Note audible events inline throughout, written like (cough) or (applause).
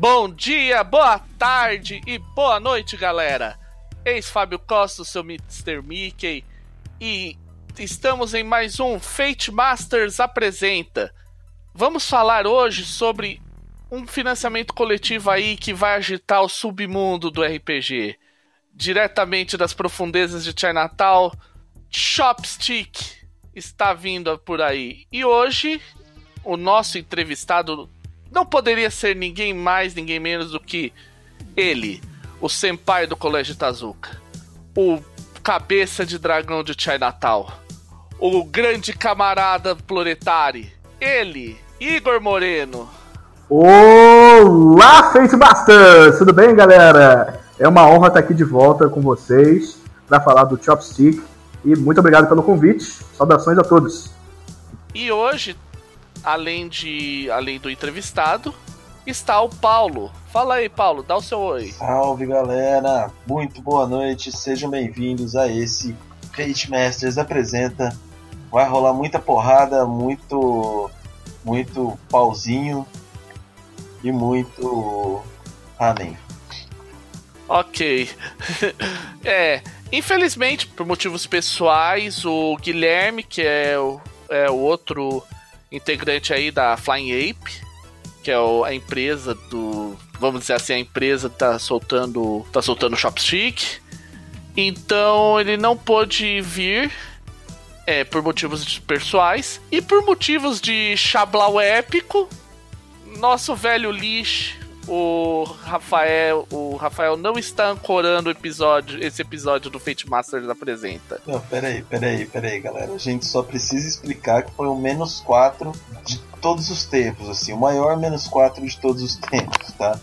Bom dia, boa tarde e boa noite, galera. Eis Fábio Costa, seu Mr. Mickey, e estamos em mais um Fate Masters apresenta. Vamos falar hoje sobre um financiamento coletivo aí que vai agitar o submundo do RPG. Diretamente das profundezas de Chinatown, Chopstick está vindo por aí. E hoje, o nosso entrevistado não poderia ser ninguém mais, ninguém menos do que ele, o senpai do Colégio Tazuka, o cabeça de dragão de Chinatown, o grande camarada Ploretari, ele, Igor Moreno. Olá, Face Basters! Tudo bem, galera? É uma honra estar aqui de volta com vocês para falar do Chopstick e muito obrigado pelo convite. Saudações a todos. E hoje além de além do entrevistado, está o Paulo. Fala aí, Paulo, dá o seu oi. Salve, galera. Muito boa noite. Sejam bem-vindos a esse Fate Masters apresenta. Vai rolar muita porrada, muito muito pauzinho e muito ramen. Ok. (laughs) é, infelizmente, por motivos pessoais, o Guilherme, que é o, é o outro integrante aí da Flying Ape, que é a empresa do. Vamos dizer assim, a empresa tá soltando. tá soltando Chopstick. Então ele não pôde vir. É, por motivos pessoais. E por motivos de chablau épico. Nosso velho lixo o Rafael, o Rafael não está ancorando episódio, esse episódio do Fate Masters apresenta. Não, peraí, peraí, peraí, galera. A gente só precisa explicar que foi o menos 4 de todos os tempos, assim, o maior menos 4 de todos os tempos, tá?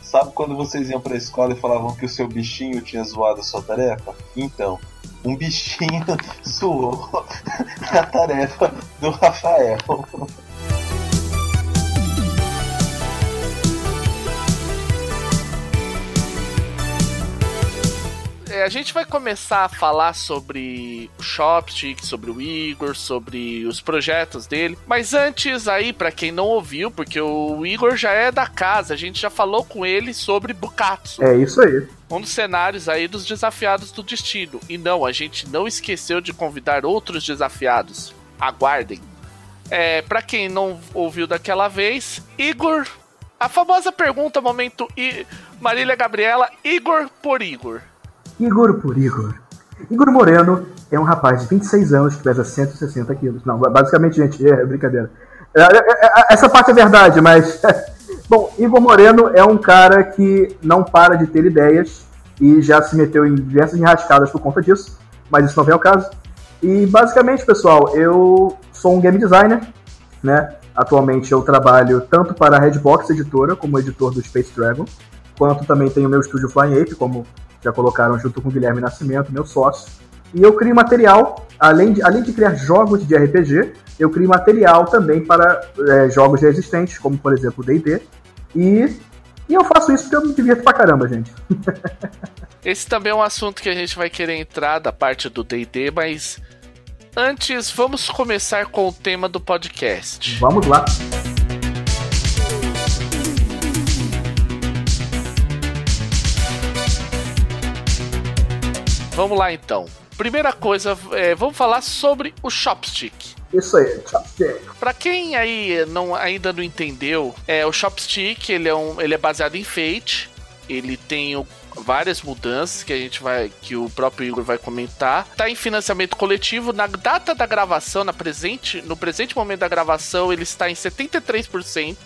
Sabe quando vocês iam pra escola e falavam que o seu bichinho tinha zoado a sua tarefa? Então, um bichinho (laughs) zoou (laughs) a tarefa do Rafael. A gente vai começar a falar sobre o Shopstick, sobre o Igor, sobre os projetos dele. Mas antes aí, para quem não ouviu, porque o Igor já é da casa, a gente já falou com ele sobre Bukatsu. É isso aí. Um dos cenários aí dos desafiados do destino. E não, a gente não esqueceu de convidar outros desafiados. Aguardem. É, para quem não ouviu daquela vez, Igor a famosa pergunta, momento I... Marília Gabriela, Igor por Igor. Igor por Igor. Igor Moreno é um rapaz de 26 anos que pesa 160 quilos. Não, basicamente, gente, é brincadeira. É, é, é, essa parte é verdade, mas. (laughs) Bom, Igor Moreno é um cara que não para de ter ideias e já se meteu em diversas enrascadas por conta disso, mas isso não vem ao caso. E basicamente, pessoal, eu sou um game designer, né? Atualmente eu trabalho tanto para a Redbox Editora, como editor do Space Dragon, quanto também tenho meu estúdio Flying Ape, como já colocaram junto com o Guilherme Nascimento, meu sócio. E eu crio material, além de, além de criar jogos de RPG, eu crio material também para é, jogos já existentes, como por exemplo o D&D. E, e eu faço isso porque eu me divirto pra caramba, gente. (laughs) Esse também é um assunto que a gente vai querer entrar da parte do D&D, mas antes vamos começar com o tema do podcast. Vamos lá. Vamos lá então. Primeira coisa, é, vamos falar sobre o Chopstick. Isso aí, Chopstick. Pra quem aí não, ainda não entendeu, é, o Chopstick ele é, um, ele é baseado em Fate. Ele tem o, várias mudanças que a gente vai. que o próprio Igor vai comentar. Tá em financiamento coletivo. Na data da gravação, na presente, no presente momento da gravação, ele está em 73%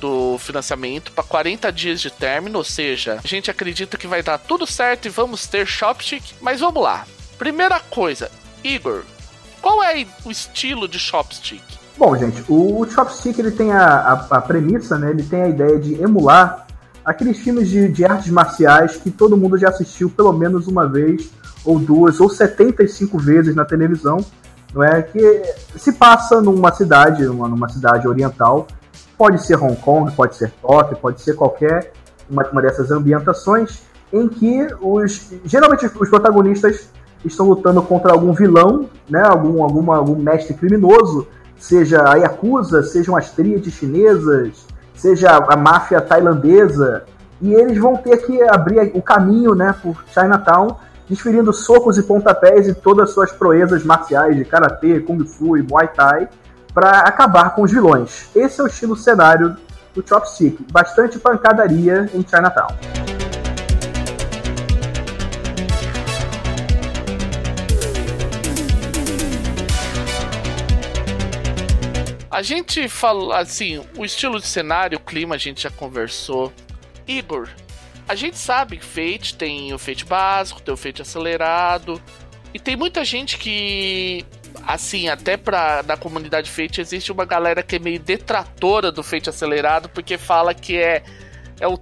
do financiamento para 40 dias de término, ou seja, a gente acredita que vai dar tudo certo e vamos ter Shopstick, mas vamos lá. Primeira coisa, Igor, qual é o estilo de Shopstick? Bom, gente, o Chopstick ele tem a, a, a, premissa, né? Ele tem a ideia de emular aqueles filmes de, de, artes marciais que todo mundo já assistiu pelo menos uma vez, ou duas, ou 75 vezes na televisão, não é? Que se passa numa cidade, numa, numa cidade oriental, Pode ser Hong Kong, pode ser Tóquio, pode ser qualquer uma, uma dessas ambientações em que os geralmente os protagonistas estão lutando contra algum vilão, né, algum, alguma, algum mestre criminoso, seja a Yakuza, sejam as tríades chinesas, seja a máfia tailandesa, e eles vão ter que abrir o caminho né, por Chinatown, desferindo socos e pontapés e todas as suas proezas marciais de karatê, kung fu e muay thai para acabar com os vilões. Esse é o estilo cenário do Chopstick, bastante pancadaria em Chinatown. A gente fala assim, o estilo de cenário, o clima a gente já conversou. Igor, a gente sabe que Fate tem o Fate básico, tem o Fate acelerado. E tem muita gente que, assim, até pra, na comunidade Fate existe uma galera que é meio detratora do Fate acelerado, porque fala que é, é, o,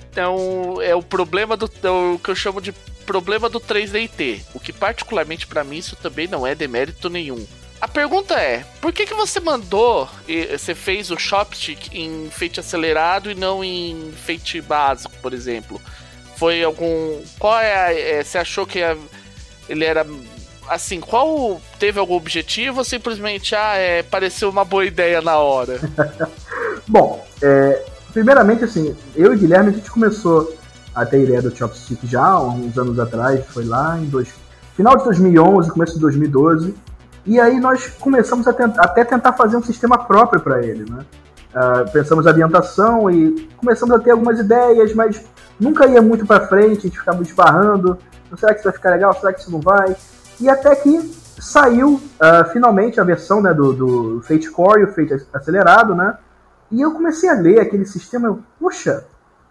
é, é o problema do. É o que eu chamo de problema do 3DT. O que, particularmente para mim, isso também não é demérito nenhum. A pergunta é, por que, que você mandou, você fez o Shopstick em Fate acelerado e não em Fate básico, por exemplo? Foi algum. Qual é, a, é Você achou que a, ele era. Assim, qual. Teve algum objetivo ou simplesmente, ah, é, pareceu uma boa ideia na hora? (laughs) Bom, é, primeiramente, assim, eu e Guilherme a gente começou a ter ideia do Chopstick já há uns anos atrás, foi lá em dois, final de 2011, começo de 2012. E aí nós começamos a tent até tentar fazer um sistema próprio para ele, né? Uh, pensamos ambientação e começamos a ter algumas ideias, mas nunca ia muito para frente, a gente ficava esbarrando. Será que isso vai ficar legal? Será que isso não vai? E até que saiu uh, finalmente a versão né, do, do Fate Core e o Fate acelerado, né? E eu comecei a ler aquele sistema, eu, puxa,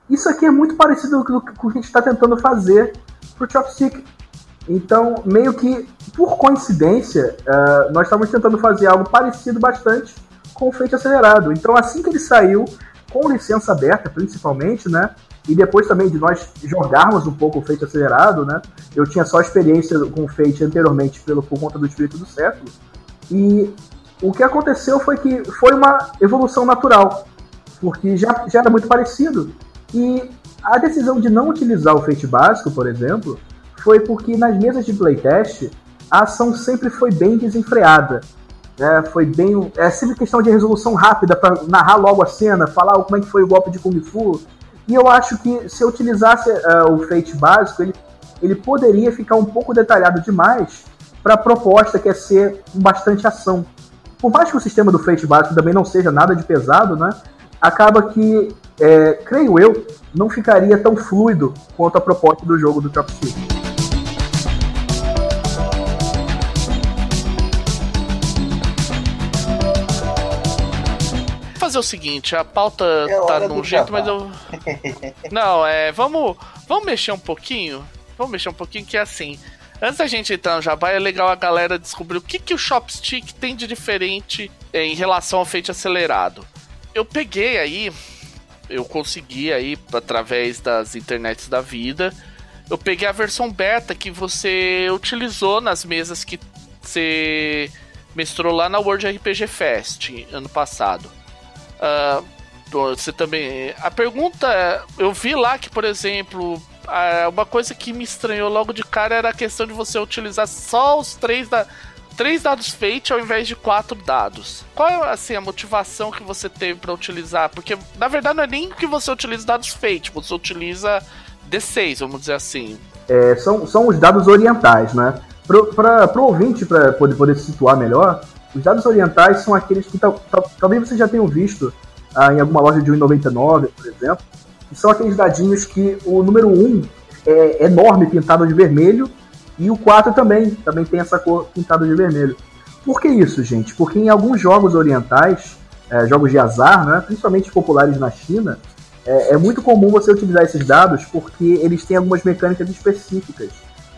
isso aqui é muito parecido com o que a gente está tentando fazer pro Chopstick. Então, meio que por coincidência, uh, nós estávamos tentando fazer algo parecido bastante com o Fate acelerado. Então, assim que ele saiu, com licença aberta, principalmente, né? E depois também de nós jogarmos um pouco o Fate acelerado, né? Eu tinha só experiência com o Fate anteriormente pelo, por conta do Espírito do Século. E o que aconteceu foi que foi uma evolução natural, porque já, já era muito parecido. E a decisão de não utilizar o Fate básico, por exemplo, foi porque nas mesas de playtest a ação sempre foi bem desenfreada. É, foi bem. É sempre questão de resolução rápida para narrar logo a cena, falar como é que foi o golpe de Kung Fu. E eu acho que se eu utilizasse uh, o Fate básico, ele, ele poderia ficar um pouco detalhado demais para a proposta que é ser bastante ação. Por mais que o sistema do Fate básico também não seja nada de pesado, né? Acaba que, é, creio eu, não ficaria tão fluido quanto a proposta do jogo do Chopstick. Fazer o seguinte, a pauta é tá num jeito, mas eu. Não, é. Vamos. Vamos mexer um pouquinho. Vamos mexer um pouquinho que é assim. Antes da gente entrar no Jabá, é legal a galera descobrir o que, que o Shopstick tem de diferente em relação ao feito acelerado. Eu peguei aí, eu consegui aí, através das internets da vida, eu peguei a versão beta que você utilizou nas mesas que você mestrou lá na World RPG Fest ano passado. Uh, você também. A pergunta. Eu vi lá que, por exemplo, uma coisa que me estranhou logo de cara era a questão de você utilizar só os três da. Três dados fate ao invés de quatro dados. Qual é assim, a motivação que você teve para utilizar? Porque na verdade não é nem que você utiliza dados fate, você utiliza D6, vamos dizer assim. É, são, são os dados orientais, né? Para o ouvinte, para poder, poder se situar melhor, os dados orientais são aqueles que talvez vocês já tenham visto ah, em alguma loja de 1,99, por exemplo, são aqueles dadinhos que o número 1 é enorme, pintado de vermelho, e o 4 também, também tem essa cor pintada de vermelho. Por que isso, gente? Porque em alguns jogos orientais, é, jogos de azar, né, principalmente populares na China, é, é, muito comum você utilizar esses dados porque eles têm algumas mecânicas específicas.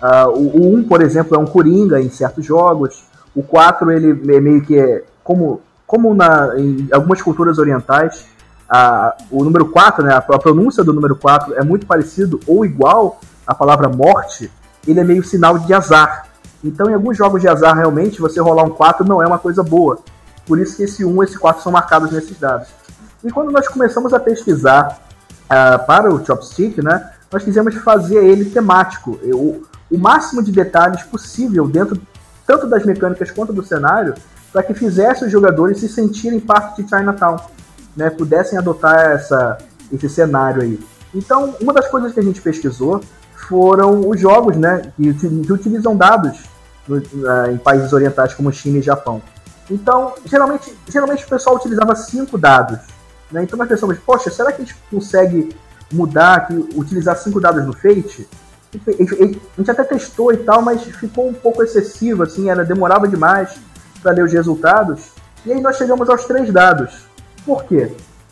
Uh, o, o 1, por exemplo, é um coringa em certos jogos, o 4, ele é meio que é, como, como na, em algumas culturas orientais, a, o número 4, né, a, a pronúncia do número 4 é muito parecido ou igual à palavra morte, ele é meio sinal de azar. Então, em alguns jogos de azar, realmente, você rolar um 4 não é uma coisa boa. Por isso que esse 1 e esse 4 são marcados nesses dados. E quando nós começamos a pesquisar uh, para o Chopstick, né, nós quisemos fazer ele temático. O, o máximo de detalhes possível dentro tanto das mecânicas quanto do cenário, para que fizesse os jogadores se sentirem parte de Chinatown. né, pudessem adotar essa, esse cenário aí. Então, uma das coisas que a gente pesquisou foram os jogos né, que, que utilizam dados no, uh, em países orientais como China e Japão. Então, geralmente, geralmente o pessoal utilizava cinco dados. Né? Então nós pensamos, poxa, será que a gente consegue mudar, que, utilizar cinco dados no Fate? A gente até testou e tal, mas ficou um pouco excessivo, assim, era, demorava demais para ler os resultados. E aí nós chegamos aos três dados. Por quê?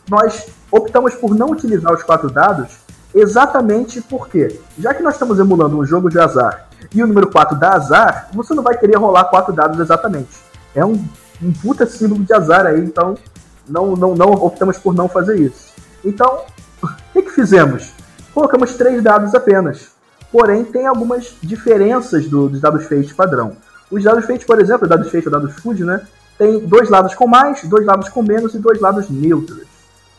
Nós optamos por não utilizar os quatro dados exatamente porque, já que nós estamos emulando um jogo de azar e o número 4 dá azar, você não vai querer rolar quatro dados exatamente. É um, um puta símbolo de azar aí, então não, não, não optamos por não fazer isso. Então, (laughs) o que, que fizemos? Colocamos três dados apenas. Porém, tem algumas diferenças do, dos dados feitos padrão. Os dados feitos, por exemplo, dados feitos ou dados food, né? Tem dois lados com mais, dois lados com menos e dois lados neutros.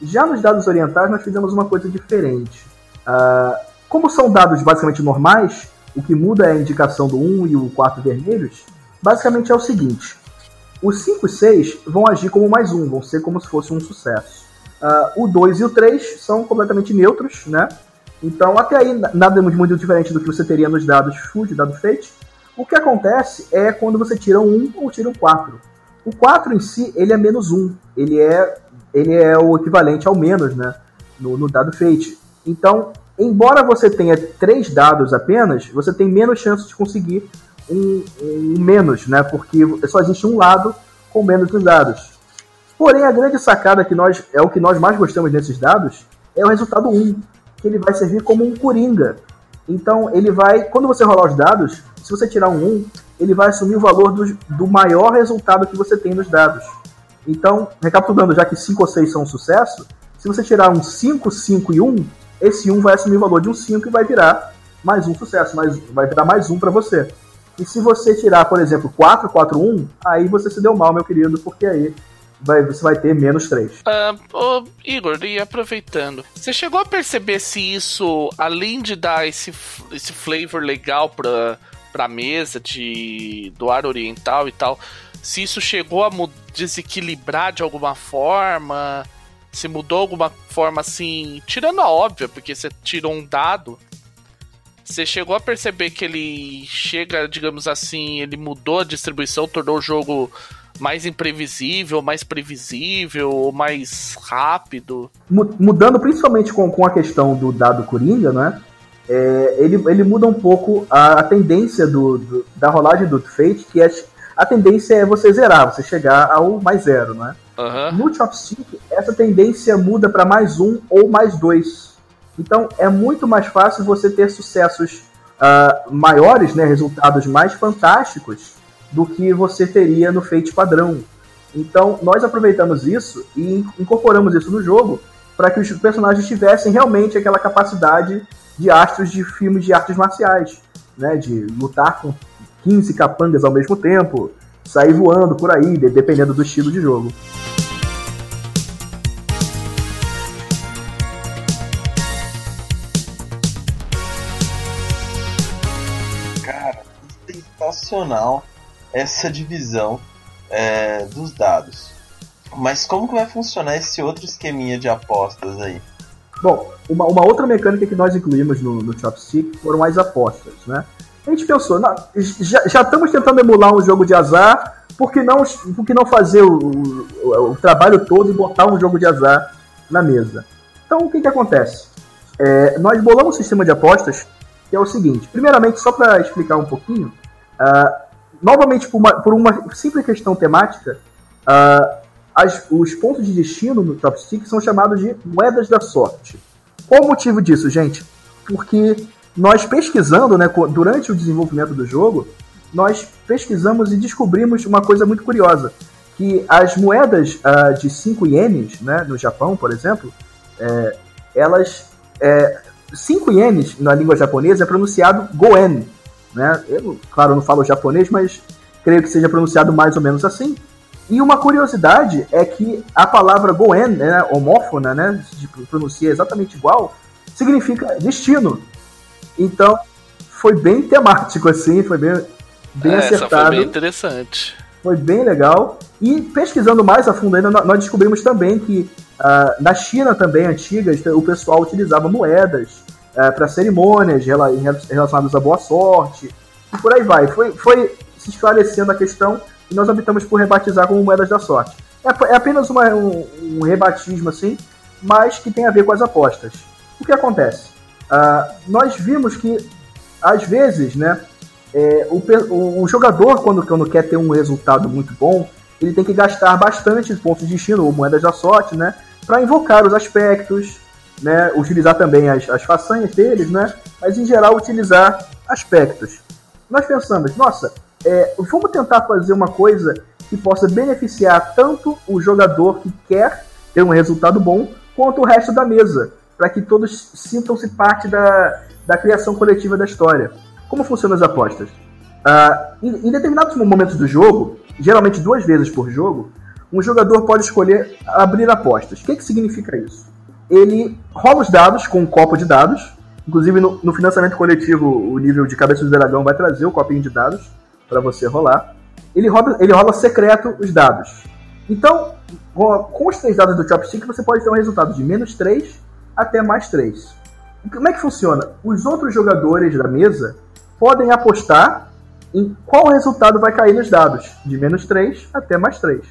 Já nos dados orientais, nós fizemos uma coisa diferente. Uh, como são dados basicamente normais, o que muda é a indicação do 1 e o 4 vermelhos, basicamente é o seguinte: os 5 e 6 vão agir como mais um, vão ser como se fosse um sucesso. Uh, o 2 e o 3 são completamente neutros, né? Então, até aí, nada muito diferente do que você teria nos dados food, dado fate. O que acontece é quando você tira um 1 ou tira um 4. O 4 em si, ele é menos 1. Ele é, ele é o equivalente ao menos, né? No, no dado fate. Então, embora você tenha três dados apenas, você tem menos chance de conseguir um, um menos, né? Porque só existe um lado com menos dos dados. Porém, a grande sacada que nós é o que nós mais gostamos desses dados é o resultado 1, que ele vai servir como um coringa. Então, ele vai, quando você rolar os dados, se você tirar um 1, ele vai assumir o valor do, do maior resultado que você tem nos dados. Então, recapitulando, já que 5 ou 6 são um sucesso, se você tirar um 5, 5 e 1, esse 1 vai assumir o valor de um 5 e vai virar mais um sucesso, mais, vai virar mais um para você. E se você tirar, por exemplo, 4, 4, 1, aí você se deu mal, meu querido, porque aí vai, você vai ter menos 3. Uh, oh, Igor, e aproveitando, você chegou a perceber se isso, além de dar esse, esse flavor legal pra, pra mesa de, do ar oriental e tal, se isso chegou a desequilibrar de alguma forma? Se mudou alguma forma assim, tirando a óbvia, porque você tirou um dado você chegou a perceber que ele chega, digamos assim, ele mudou a distribuição, tornou o jogo mais imprevisível, mais previsível, mais rápido? Mudando principalmente com, com a questão do dado Coringa, né? É, ele, ele muda um pouco a, a tendência do, do, da rolagem do Fate, que é, a tendência é você zerar, você chegar ao mais zero, né? Uhum. No Chopstick, essa tendência muda para mais um ou mais dois. Então é muito mais fácil você ter sucessos uh, maiores, né, resultados mais fantásticos do que você teria no Fate padrão. Então nós aproveitamos isso e incorporamos isso no jogo para que os personagens tivessem realmente aquela capacidade de astros de filmes de artes marciais, né, de lutar com 15 capangas ao mesmo tempo, sair voando por aí, dependendo do estilo de jogo. sensacional essa divisão é, dos dados. Mas como que vai funcionar esse outro esqueminha de apostas aí? Bom, uma, uma outra mecânica que nós incluímos no, no Chopstick foram as apostas, né? A gente pensou, não, já, já, estamos tentando emular um jogo de azar, por que não, por que não fazer o, o, o trabalho todo e botar um jogo de azar na mesa? Então, o que, que acontece? É, nós bolamos um sistema de apostas que é o seguinte: primeiramente, só para explicar um pouquinho, Uh, novamente, por uma, por uma, simples questão temática, uh, as, os pontos de destino no Chopstick são chamados de moedas da sorte. Qual o motivo disso, gente? Porque nós pesquisando, né, durante o desenvolvimento do jogo, nós pesquisamos e descobrimos uma coisa muito curiosa, que as moedas uh, de 5 ienes, né, no Japão, por exemplo, é, elas... É, 5 ienes na língua japonesa é pronunciado goen, né? Eu, claro, não falo japonês, mas creio que seja pronunciado mais ou menos assim. E uma curiosidade é que a palavra Goen, né, homófona, né, se pronuncia exatamente igual, significa destino. Então, foi bem temático, assim, foi bem, bem é, acertado. Foi bem interessante. Foi bem legal. E pesquisando mais a fundo ainda, nós descobrimos também que Uh, na China também, antiga, o pessoal utilizava moedas uh, para cerimônias relacionadas à boa sorte, e por aí vai. Foi, foi se esclarecendo a questão e nós optamos por rebatizar como moedas da sorte. É, é apenas uma, um, um, rebatismo assim, mas que tem a ver com as apostas. O que acontece? Uh, nós vimos que, às vezes, né, é, o, o, jogador, quando, quando quer ter um resultado muito bom, ele tem que gastar bastante pontos de destino ou moedas da sorte, né? Para invocar os aspectos, né? Utilizar também as, as façanhas deles, né? Mas em geral utilizar aspectos. Nós pensamos, nossa, é, vamos tentar fazer uma coisa que possa beneficiar tanto o jogador que quer ter um resultado bom, quanto o resto da mesa, para que todos sintam-se parte da, da criação coletiva da história. Como funcionam as apostas? Uh, em, em, determinados momentos do jogo, geralmente duas vezes por jogo, um jogador pode escolher abrir apostas. O que, que significa isso? Ele rola os dados com um copo de dados. Inclusive no, no financiamento coletivo, o nível de cabeça do dragão vai trazer o copinho de dados para você rolar. Ele rola, ele rola secreto os dados. Então, com os três dados do Chopstick, você pode ter um resultado de menos 3 até mais 3. Como é que funciona? Os outros jogadores da mesa podem apostar em qual resultado vai cair nos dados, de menos 3 até mais 3.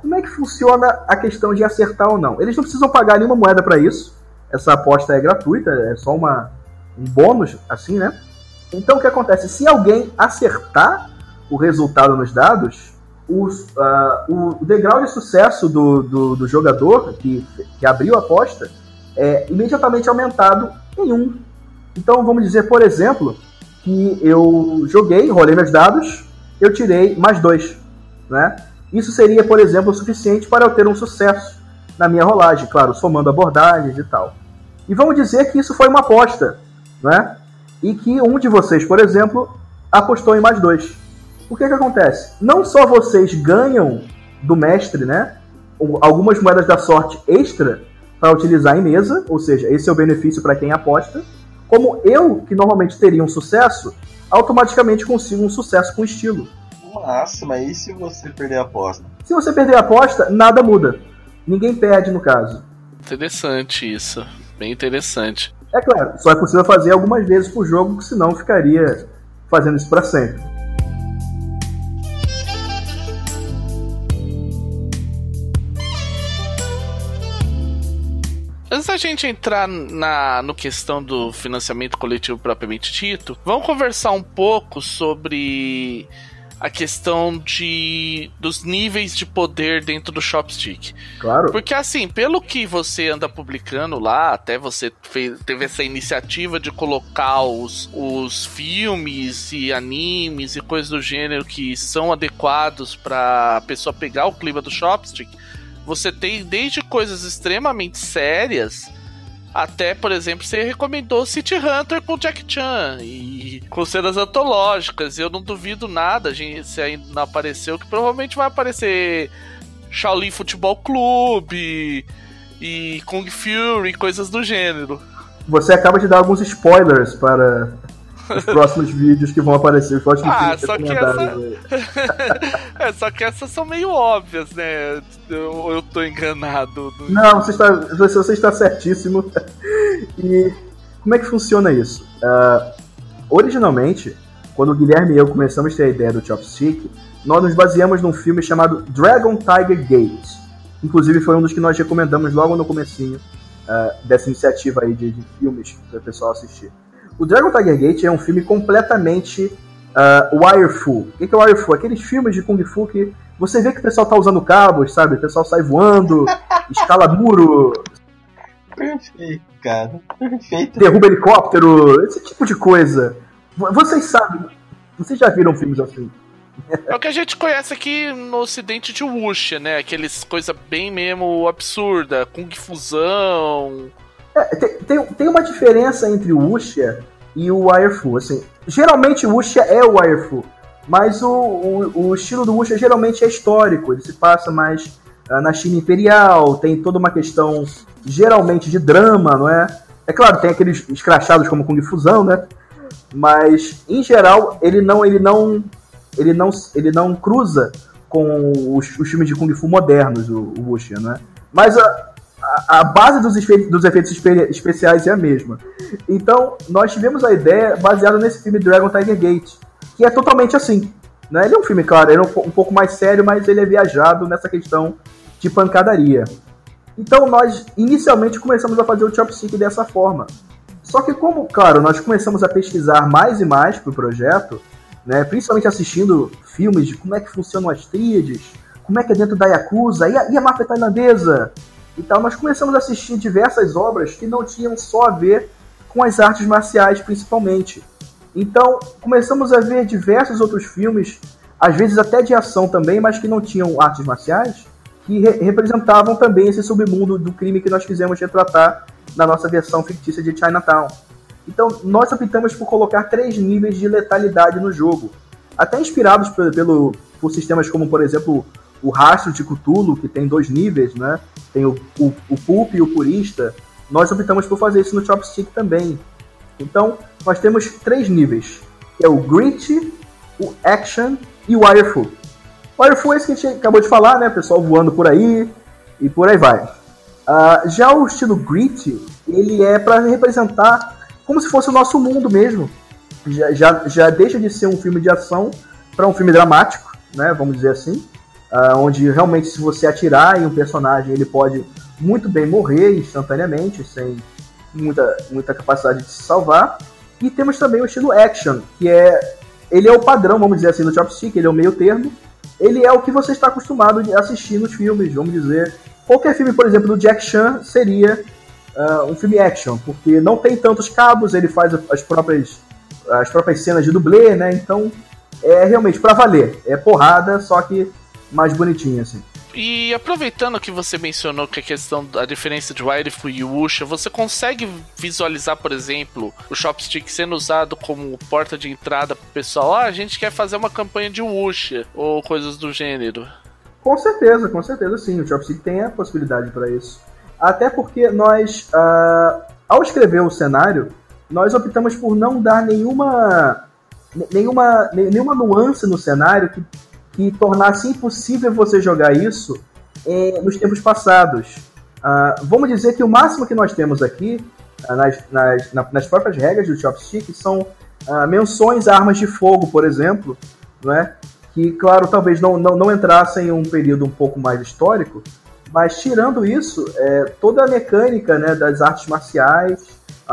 Como é que funciona a questão de acertar ou não? Eles não precisam pagar nenhuma moeda para isso. Essa aposta é gratuita, é só uma, um bônus, assim, né? Então o que acontece? Se alguém acertar o resultado nos dados, os, uh, o degrau de sucesso do, do, do jogador que, que abriu a aposta é imediatamente aumentado em um. Então vamos dizer, por exemplo, que eu joguei, rolei meus dados, eu tirei mais dois. Né? Isso seria, por exemplo, suficiente para eu ter um sucesso na minha rolagem, claro, somando abordagens e tal. E vamos dizer que isso foi uma aposta, né? E que um de vocês, por exemplo, apostou em mais dois. O que que acontece? Não só vocês ganham do mestre, né? Algumas moedas da sorte extra para utilizar em mesa, ou seja, esse é o benefício para quem aposta como eu, que normalmente teria um sucesso, automaticamente consigo um sucesso com estilo. Massa, mas e se você perder a aposta? Se você perder a aposta, nada muda. Ninguém perde no caso. Interessante isso. Bem interessante. É claro, só é possível fazer algumas vezes por jogo, senão ficaria fazendo isso para sempre. Antes da gente entrar na no questão do financiamento coletivo propriamente dito, vamos conversar um pouco sobre a questão de dos níveis de poder dentro do Shopstick. Claro. Porque assim, pelo que você anda publicando lá, até você fez, teve essa iniciativa de colocar os, os filmes e animes e coisas do gênero que são adequados para a pessoa pegar o clima do Shopstick você tem desde coisas extremamente sérias até, por exemplo, você recomendou City Hunter com Jack Chan e com cenas antológicas. Eu não duvido nada, gente, se ainda não apareceu, que provavelmente vai aparecer Shaolin Futebol Clube e Kung Fury, coisas do gênero. Você acaba de dar alguns spoilers para (laughs) os próximos vídeos que vão aparecer, os próximos ah, vídeos só que essa... (laughs) é, só que essas são meio óbvias, né? Eu, eu tô enganado. Não, você está, você está certíssimo. (laughs) e como é que funciona isso? Uh, originalmente, quando o Guilherme e eu começamos a ter a ideia do Chopstick, nós nos baseamos num filme chamado Dragon Tiger Gate. Inclusive foi um dos que nós recomendamos logo no comecinho uh, dessa iniciativa aí de, de filmes para o pessoal assistir. O Dragon Tiger Gate é um filme completamente uh, wireful. O que é wireful? Aqueles filmes de Kung Fu que você vê que o pessoal tá usando cabos, sabe? O pessoal sai voando, (laughs) escala muro. Perfeito, cara. Perfeito. Derruba helicóptero, esse tipo de coisa. Vocês sabem. Vocês já viram filmes assim? É o que a gente conhece aqui no ocidente de Wuxia, né? Aqueles coisa bem mesmo absurda, Kung Fusão. É, tem, tem, tem, uma diferença entre o Wuxia e o Wirefu. Assim, geralmente o Wuxia é o Wirefu, mas o, o, o, estilo do Wuxia geralmente é histórico. Ele se passa mais na China Imperial, tem toda uma questão geralmente de drama, não é? É claro, tem aqueles escrachados como Kung Fusão, né? Mas em geral ele não ele não ele não ele não cruza com os, os filmes de Kung Fu modernos, o, o Wuxia, né? Mas a, a, a base dos, efeitos, dos efeitos especiais é a mesma. Então, nós tivemos a ideia baseada nesse filme Dragon Tiger Gate, que é totalmente assim. Né? Ele é um filme, claro, ele é um, um pouco mais sério, mas ele é viajado nessa questão de pancadaria. Então, nós inicialmente começamos a fazer o Chopstick dessa forma. Só que, como, claro, nós começamos a pesquisar mais e mais para o projeto, né, principalmente assistindo filmes de como é que funcionam as tríades, como é que é dentro da Yakuza, e a, e a máfia tailandesa, e tal, nós começamos a assistir diversas obras que não tinham só a ver com as artes marciais, principalmente. Então, começamos a ver diversos outros filmes, às vezes até de ação também, mas que não tinham artes marciais, que re representavam também esse submundo do crime que nós quisemos retratar na nossa versão fictícia de Chinatown. Então, nós optamos por colocar três níveis de letalidade no jogo, até inspirados pelo, pelo por sistemas como, por exemplo, o Rastro de Cthulhu, que tem dois níveis, né? Tem o, o, o Pulp e o Purista. Nós optamos por fazer isso no Chopstick também. Então, nós temos três níveis. Que é o Grit, o Action e o Wireful. O Wireful é esse que a gente acabou de falar, né? Pessoal voando por aí e por aí vai. Uh, já o estilo Grit, ele é para representar como se fosse o nosso mundo mesmo. Já, já, já deixa de ser um filme de ação para um filme dramático, né? Vamos dizer assim uh, onde realmente se você atirar em um personagem ele pode muito bem morrer instantaneamente, sem muita, muita capacidade de se salvar. E temos também o estilo action, que é ele é o padrão, vamos dizer assim, do chopstick, ele é o meio termo. Ele é o que você está acostumado a assistir nos filmes, vamos dizer. Qualquer filme, por exemplo, do Jack Chan seria uh, um filme action, porque não tem tantos cabos, ele faz as próprias as próprias cenas de dublê, né? Então é realmente para valer. É porrada, só que mais bonitinha, assim. E aproveitando que você mencionou que a questão da diferença de Wirefu e Usha, você consegue visualizar, por exemplo, o Chopstick sendo usado como porta de entrada pro pessoal? Ah, a gente quer fazer uma campanha de Usha ou coisas do gênero. Com certeza, com certeza sim. O Chopstick tem a possibilidade para isso. Até porque nós, uh, ao escrever o cenário, nós optamos por não dar nenhuma nenhuma, nenhuma nuance no cenário que que tornasse impossível você jogar isso é, nos tempos passados. Uh, vamos dizer que o máximo que nós temos aqui, uh, nas, nas, na, nas, próprias regras do Chopstick, são uh, menções a armas de fogo, por exemplo, não é? que, claro, talvez não, não, não entrassem em um período um pouco mais histórico, mas tirando isso, é, toda a mecânica né, das artes marciais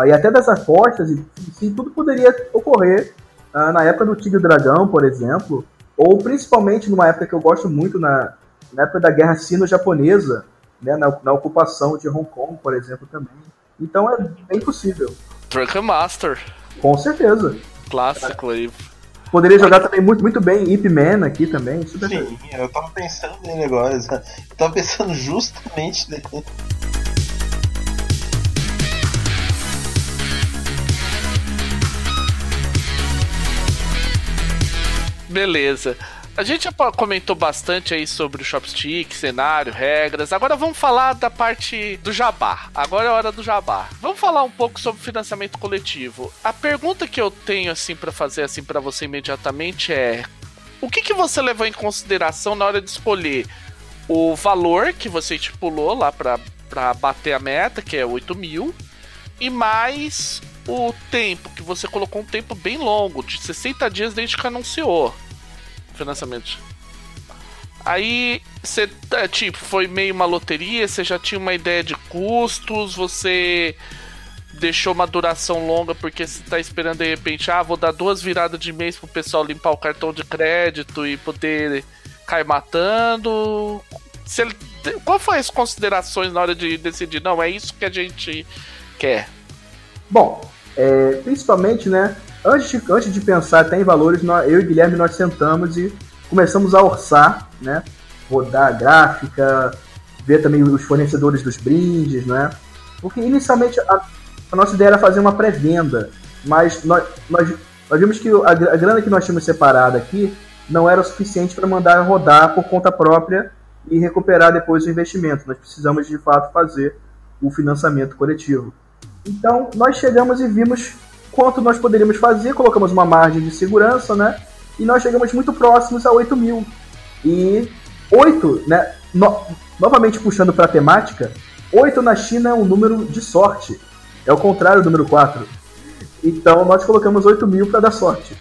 e até das apostas, e, tudo poderia ocorrer na época do Tigre Dragão, por exemplo, ou principalmente numa época que eu gosto muito, na, na época da Guerra Sino-Japonesa, né, na, na, ocupação de Hong Kong, por exemplo, também. Então é bem possível. Drunken Master. Com certeza. Clássico aí. Poderia jogar também muito, muito bem Ip Man aqui também. Super Sim, bem. eu tava pensando nele agora. Eu (laughs) tava pensando justamente nele. Beleza. A gente já comentou bastante aí sobre o Shopstick, cenário, regras. Agora vamos falar da parte do jabá. Agora é a hora do jabá. Vamos falar um pouco sobre financiamento coletivo. A pergunta que eu tenho assim para fazer assim para você imediatamente é: o que, que você levou em consideração na hora de escolher o valor que você estipulou lá para bater a meta, que é 8 mil, e mais o tempo, que você colocou um tempo bem longo, de 60 dias desde que anunciou financiamento. Aí você, é, tipo, foi meio uma loteria, você já tinha uma ideia de custos, você deixou uma duração longa porque você tá esperando de repente, ah, vou dar duas viradas de mês pro pessoal limpar o cartão de crédito e poder cair matando. Você, qual foi as considerações na hora de decidir? Não, é isso que a gente quer. Bom, é, principalmente, né? Antes de, antes de pensar até em valores, nós, eu e Guilherme nós sentamos e começamos a orçar, né? Rodar a gráfica, ver também os fornecedores dos brindes, né? Porque inicialmente a, a nossa ideia era fazer uma pré-venda, mas nós, nós, nós vimos que a, a grana que nós tínhamos separada aqui não era o suficiente para mandar rodar por conta própria e recuperar depois o investimento. Nós precisamos de fato fazer o financiamento coletivo. Então nós chegamos e vimos quanto nós poderíamos fazer, colocamos uma margem de segurança, né? E nós chegamos muito próximos a 8 mil. E 8, né? No, novamente puxando para a temática, 8 na China é um número de sorte. É o contrário do número 4. Então nós colocamos 8 mil para dar sorte.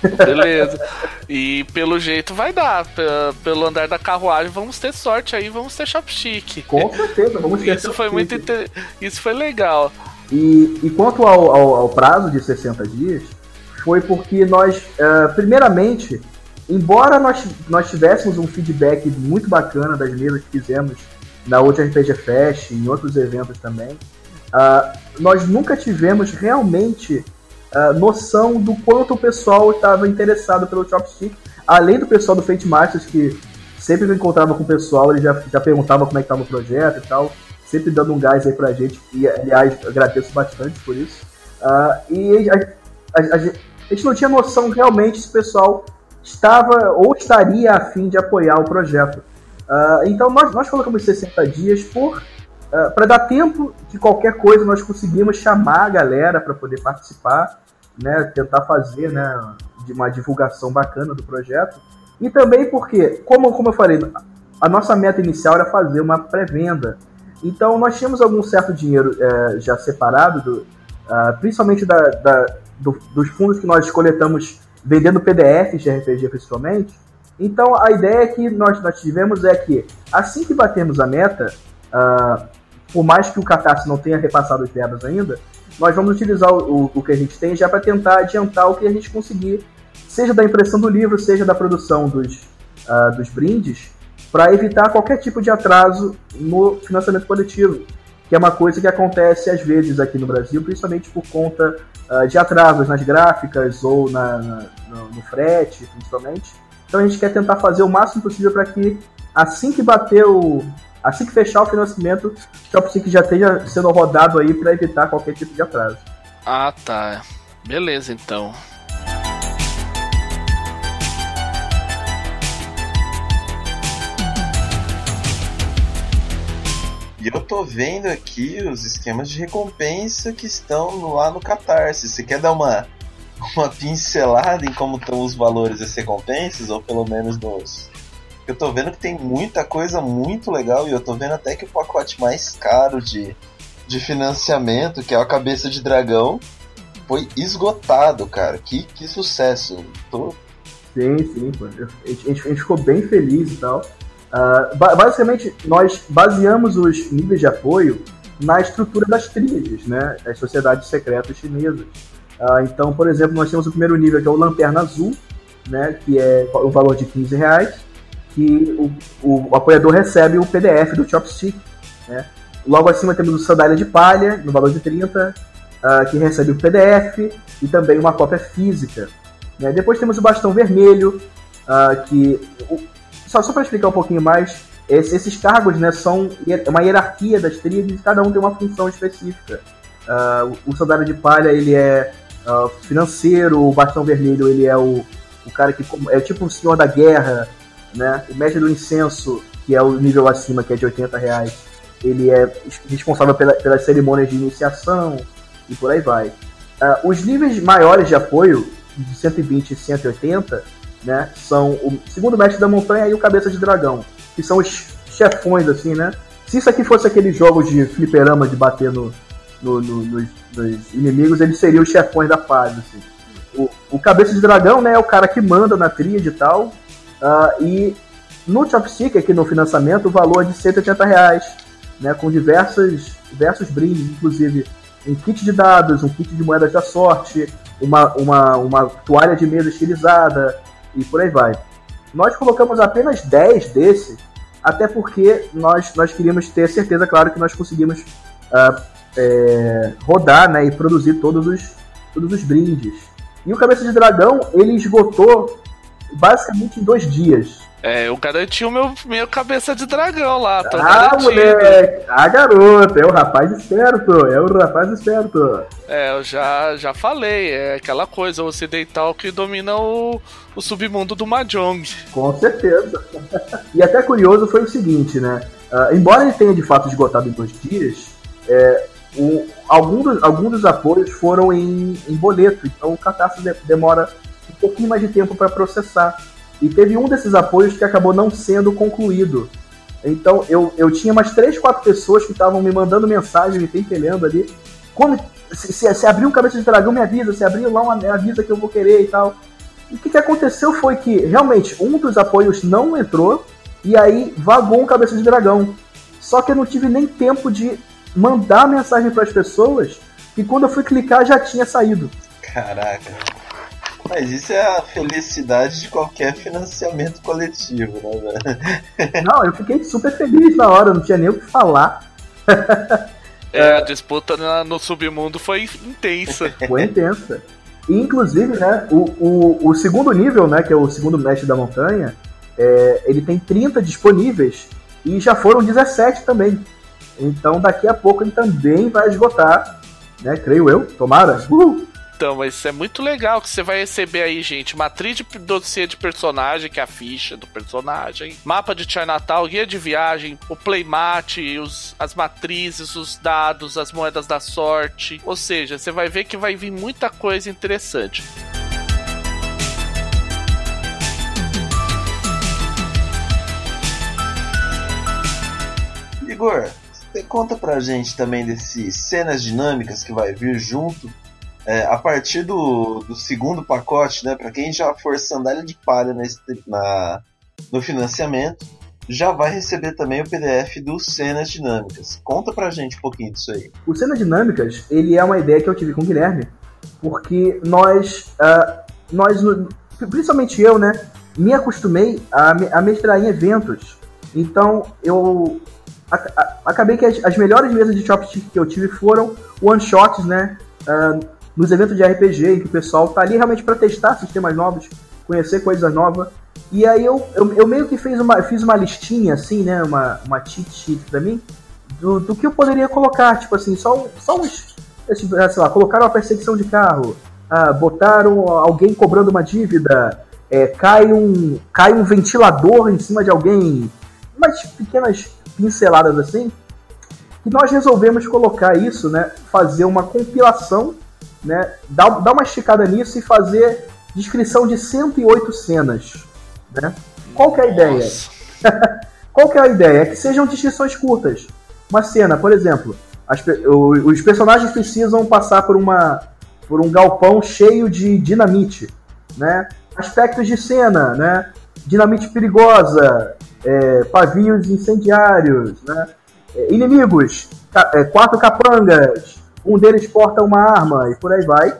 Beleza. E pelo jeito vai dar. Pelo andar da carruagem, vamos ter sorte aí, vamos ter chopstick. Com certeza, vamos ter Isso foi muito inter... Isso foi legal. E, e quanto ao, ao, ao, prazo de 60 dias, foi porque nós, uh, primeiramente, embora nós, nós tivéssemos um feedback muito bacana das mesas que fizemos na outra RPG Fest, em outros eventos também, uh, nós nunca tivemos realmente uh, noção do quanto o pessoal estava interessado pelo Chopstick, além do pessoal do Fate Masters, que sempre que eu encontrava com o pessoal, ele já, já perguntava como é que estava o projeto e tal, sempre dando um gás aí pra gente, e aliás, agradeço bastante por isso. Uh, e a, a, a, a, gente não tinha noção realmente se o pessoal estava ou estaria a fim de apoiar o projeto. Uh, então nós, nós colocamos 60 dias por Uh, ah, para dar tempo de qualquer coisa, nós conseguimos chamar a galera para poder participar, né, tentar fazer né, de uma divulgação bacana do projeto. E também porque, como, como eu falei, a nossa meta inicial era fazer uma pré-venda. Então nós tínhamos algum certo dinheiro é, já separado, do, uh, principalmente da, da, do, dos fundos que nós coletamos vendendo PDFs de RPG principalmente. Então a ideia que nós, nós tivemos é que assim que batemos a meta, uh, por mais que o Catarse não tenha repassado os verbas ainda, nós vamos utilizar o, o que a gente tem já para tentar adiantar o que a gente conseguir, seja da impressão do livro, seja da produção dos, uh, dos brindes, para evitar qualquer tipo de atraso no financiamento coletivo, que é uma coisa que acontece às vezes aqui no Brasil, principalmente por conta uh, de atrasos nas gráficas ou na, na, no, no frete, principalmente. Então a gente quer tentar fazer o máximo possível para que assim que bater o, assim que fechar o financiamento, Chopstick já esteja sendo rodado aí para evitar qualquer tipo de atraso. Ah, tá. Beleza, então. Eu tô vendo aqui os esquemas de recompensa que estão lá no Catarse. Você quer dar uma, uma pincelada em como estão os valores das recompensas, ou pelo menos nos, eu tô vendo que tem muita coisa muito legal e eu tô vendo até que o pacote mais caro de, de financiamento, que é a cabeça de dragão, foi esgotado, cara. Que, que sucesso. Tô... Sim, sim. A gente, a gente ficou bem feliz e tal. Uh, basicamente, nós baseamos os níveis de apoio na estrutura das tríades, né? As sociedades secretas chinesas. Uh, então, por exemplo, nós temos o primeiro nível que é o Lanterna Azul, né? Que é o valor de 15 reais que o, o, apoiador recebe o PDF do Chopstick. Né? Logo acima temos o Sandália de Palha, no valor de 30, uh, ah, que recebe o PDF e também uma cópia física. Né? Depois temos o Bastão Vermelho, que. O, só só para explicar um pouquinho mais, esses, cargos né, são uma hierarquia das tríades, cada um tem uma função específica. Uh, o Sandália de Palha ele é financeiro, o Bastão Vermelho ele é o, o cara que é tipo o senhor da guerra, né? O mestre do incenso, que é o nível acima, que é de 80 reais, ele é responsável pela, pelas cerimônias de iniciação e por aí vai. Uh, os níveis maiores de apoio, de 120 e 180, né, são o segundo mestre da montanha e o cabeça de dragão, que são os chefões, assim, né? Se isso aqui fosse aqueles jogos de fliperama de bater no, no, no nos, nos, inimigos, eles seriam os chefões da fase, assim. O, o cabeça de dragão, né, é o cara que manda na tríade e tal, Uh, e no Chopstick, aqui no financiamento, o valor é de 180 reais, né, com diversas, diversos brindes, inclusive um kit de dados, um kit de moedas da sorte, uma, uma, uma toalha de mesa estilizada e por aí vai. Nós colocamos apenas 10 desse, até porque nós, nós queríamos ter certeza, claro, que nós conseguimos uh, é, rodar né, e produzir todos os, todos os brindes. E o Cabeça de Dragão, ele esgotou basicamente em dois dias. É, eu garanti o meu, meu cabeça de dragão lá. Tô ah, moleque! Ah, garoto! É o rapaz esperto! É o rapaz esperto! É, eu já, já falei. É aquela coisa, ocidental que domina o, o submundo do Mahjong. Com certeza. e até curioso foi o seguinte, né? Uh, embora ele tenha de fato esgotado em dois dias, é, o, algum, dos, algum dos apoios foram em, em boleto, então o catástrofe demora um pouquinho mais de tempo para processar. E teve um desses apoios que acabou não sendo concluído. Então eu, eu tinha umas três, quatro pessoas que estavam me mandando mensagem, me pentelhando ali. Quando, se, se, se abrir um cabeça de dragão, me avisa. Se abrir lá, me avisa que eu vou querer e tal. E o que, que aconteceu foi que realmente um dos apoios não entrou e aí vagou um cabeça de dragão. Só que eu não tive nem tempo de mandar mensagem para as pessoas e quando eu fui clicar já tinha saído. Caraca. Mas isso é a felicidade de qualquer financiamento coletivo, né, velho? Não, eu fiquei super feliz na hora, não tinha nem o que falar. É, a disputa no submundo foi intensa. Foi intensa. E, inclusive, né, o, o, o, segundo nível, né, que é o segundo mestre da montanha, é, ele tem 30 disponíveis e já foram 17 também. Então daqui a pouco ele também vai esgotar, né, creio eu, tomara. Uhul. Então, mas isso é muito legal que você vai receber aí, gente. Matriz de dossiê de personagem, que é a ficha do personagem. Mapa de Chinatown, guia de viagem, o playmat, as matrizes, os dados, as moedas da sorte. Ou seja, você vai ver que vai vir muita coisa interessante. Igor, você conta pra gente também desses cenas dinâmicas que vai vir junto é, a partir do, do segundo pacote, né, para quem já for sandália de palha nesse, na, no financiamento, já vai receber também o PDF do Cenas Dinâmicas. Conta pra gente um pouquinho disso aí. O Cenas Dinâmicas, ele é uma ideia que eu tive com o Guilherme, porque nós, uh, nós principalmente eu, né, me acostumei a, a mestrar em eventos. Então, eu a, a, acabei que as, as, melhores mesas de chopstick que eu tive foram one-shots, né, uh, nos eventos de RPG, em que o pessoal tá ali realmente para testar sistemas novos, conhecer coisas novas. E aí eu, eu, eu, meio que fiz uma, fiz uma listinha, assim, né? Uma, uma cheat sheet pra mim, do, do que eu poderia colocar, tipo assim, só, só uns. Sei lá, colocaram uma perseguição de carro, ah, botaram alguém cobrando uma dívida, é, cai, um, cai um ventilador em cima de alguém, umas pequenas pinceladas assim. E nós resolvemos colocar isso, né? Fazer uma compilação né, dar, dar uma esticada nisso e fazer descrição de 108 cenas. Né? Qual que é a ideia? (laughs) Qual que é a ideia? É que sejam descrições curtas. Uma cena, por exemplo, as, os personagens precisam passar por, uma, por um galpão cheio de dinamite. Né? Aspectos de cena, né? dinamite perigosa, é, pavios incendiários, né? É, inimigos, é, quatro capangas, um deles porta uma arma e por aí vai.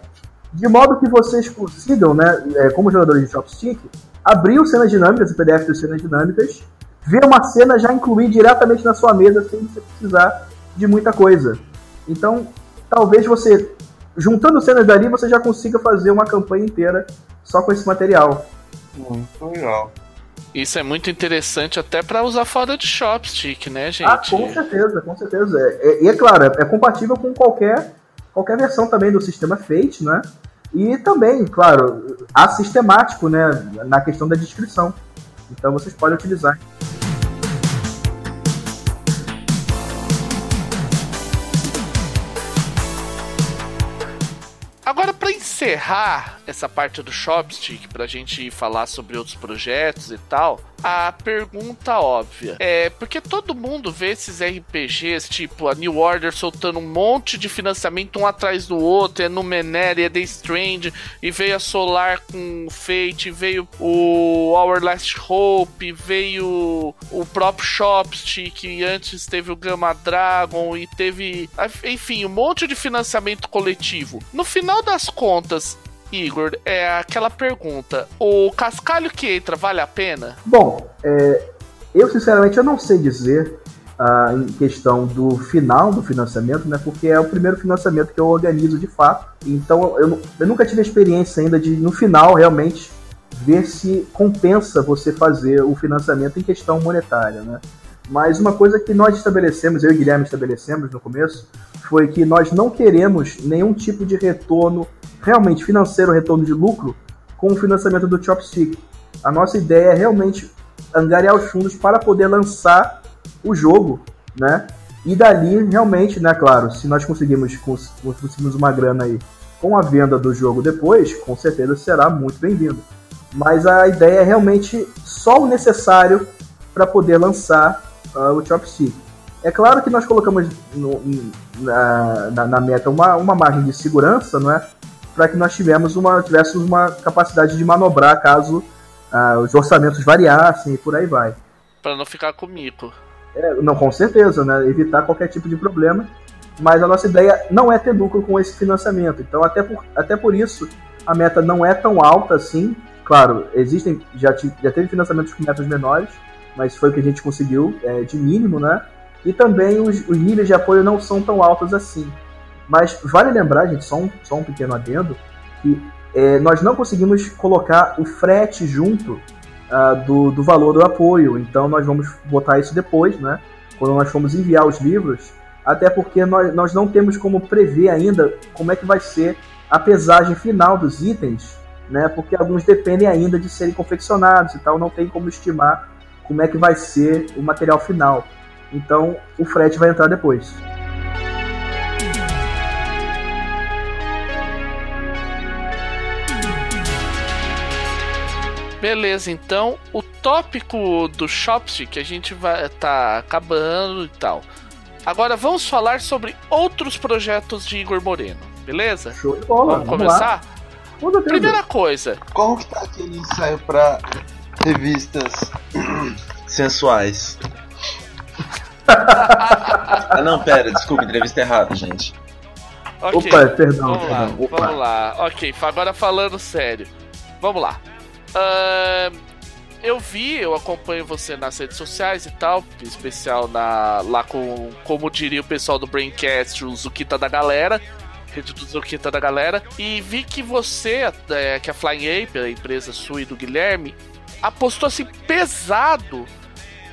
De modo que vocês consigam, né, é, como jogadores de Chopstick, abrir o cenas dinâmicas, o PDF das cenas dinâmicas, ver uma cena já incluir diretamente na sua mesa sem você precisar de muita coisa. Então, talvez você, juntando cenas dali, você já consiga fazer uma campanha inteira só com esse material. Muito legal. Isso é muito interessante até para usar fora de chopstick, né, gente? Ah, com certeza, com certeza. É, e é, é, claro, é, é compatível com qualquer, qualquer versão também do sistema Fate, né? E também, claro, assistemático, né, na questão da descrição. Então vocês podem utilizar. Agora, para encerrar essa parte do Shopstick, para a gente falar sobre outros projetos e tal, a pergunta óbvia é porque todo mundo vê esses RPGs, tipo a New Order soltando um monte de financiamento um atrás do outro, é Numenera, é The Strange, e veio a Solar com Fate, veio o Our Last Hope, veio o próprio Shopstick, e antes teve o Gamma Dragon, e teve, enfim, um monte de financiamento coletivo. No final das contas, Igor, é aquela pergunta: o cascalho que entra vale a pena? Bom, é, eu sinceramente eu não sei dizer ah, em questão do final do financiamento, né? Porque é o primeiro financiamento que eu organizo de fato. Então eu, eu nunca tive a experiência ainda de no final realmente ver se compensa você fazer o financiamento em questão monetária, né? Mas uma coisa que nós estabelecemos, eu e Guilherme estabelecemos no começo, foi que nós não queremos nenhum tipo de retorno realmente financeiro, retorno de lucro, com o financiamento do Chopstick. A nossa ideia é realmente angariar os fundos para poder lançar o jogo, né? E dali, realmente, né, claro, se nós conseguimos, conseguimos uma grana aí com a venda do jogo depois, com certeza será muito bem-vindo. Mas a ideia é realmente só o necessário para poder lançar uh, o chopstick. É claro que nós colocamos no, na, na, na, meta uma, uma margem de segurança, não é? Para que nós tivemos uma, tivéssemos uma capacidade de manobrar caso uh, os orçamentos variassem e por aí vai. Para não ficar com mico. É, não, com certeza, né? Evitar qualquer tipo de problema. Mas a nossa ideia não é ter lucro com esse financiamento. Então, até por, até por isso, a meta não é tão alta assim. Claro, existem, já, já teve financiamentos com metas menores, mas foi o que a gente conseguiu é, de mínimo, né? E também os, os, níveis de apoio não são tão altos assim. Mas vale lembrar, gente, só um, só um pequeno adendo, que é, nós não conseguimos colocar o frete junto uh, do, do valor do apoio. Então nós vamos botar isso depois, né? Quando nós formos enviar os livros, até porque nós, nós não temos como prever ainda como é que vai ser a pesagem final dos itens, né? Porque alguns dependem ainda de serem confeccionados e tal, não tem como estimar como é que vai ser o material final. Então o frete vai entrar depois. Beleza, então o tópico do Shopstick a gente vai tá acabando e tal. Agora vamos falar sobre outros projetos de Igor Moreno, beleza? Show de bola, vamos, vamos começar? Primeira coisa. Como que tá aquele ensaio pra revistas sensuais? (laughs) ah não, pera, desculpa, entrevista errada, gente. Okay, Opa, perdão. Vamos lá, perdão. vamos lá. Ok, agora falando sério. Vamos lá. Uh, eu vi, eu acompanho você nas redes sociais e tal, em especial na, lá com, como diria o pessoal do Braincast, o Zukita da galera, rede do Zukita da galera, e vi que você, é, que é a Flying Ape, a empresa sua e do Guilherme, apostou assim pesado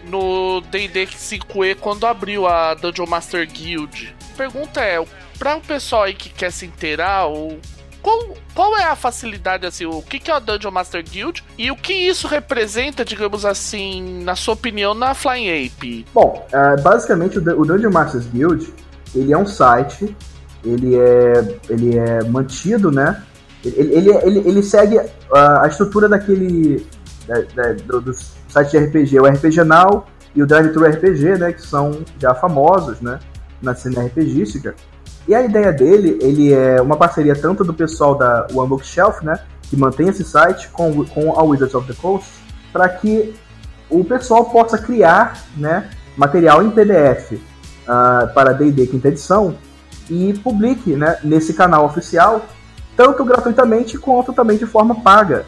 no D&D 5e quando abriu a Dungeon Master Guild. Pergunta é, para o pessoal aí que quer se inteirar, ou qual, qual é a facilidade, assim, o que, que é a Dungeon Master Guild e o que isso representa, digamos assim, na sua opinião, na Flying Ape? Bom, uh, basicamente o Dungeon Masters Guild, ele é um site, ele é, ele é mantido, né? Ele, ele, ele, ele segue a estrutura daquele, da, da, do, do site de RPG, o RPG Now e o Drive Thru RPG, né? Que são já famosos, né? Na cena RPGística. E a ideia dele, ele é uma parceria tanto do pessoal da One Bookshelf, né, que mantém esse site, com, com a Wizards of the Coast, para que o pessoal possa criar né, material em PDF uh, ah, para D&D quinta edição e publique né, nesse canal oficial, tanto gratuitamente quanto também de forma paga.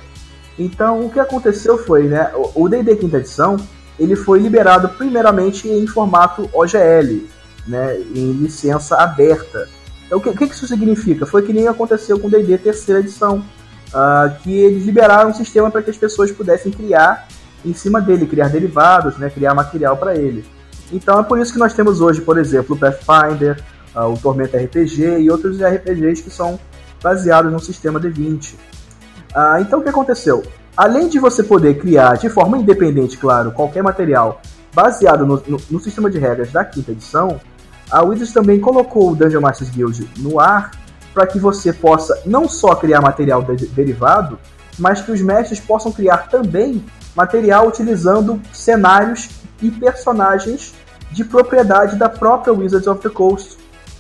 Então, o que aconteceu foi, né, o D&D quinta edição, ele foi liberado primeiramente em formato OGL, né, em licença aberta. Então, o que, que isso significa? Foi que nem aconteceu com o D&D terceira edição, uh, que eles liberaram um sistema para que as pessoas pudessem criar em cima dele, criar derivados, né, criar material para ele. Então é por isso que nós temos hoje, por exemplo, o Pathfinder, uh, o Tormenta RPG e outros RPGs que são baseados no sistema D20. Ah, então o que aconteceu? Além de você poder criar de forma independente, claro, qualquer material baseado no, no, no sistema de regras da quinta edição, a Wizards também colocou o Dungeon Masters Guild no ar para que você possa não só criar material de derivado, mas que os mestres possam criar também material utilizando cenários e personagens de propriedade da própria Wizards of the Coast.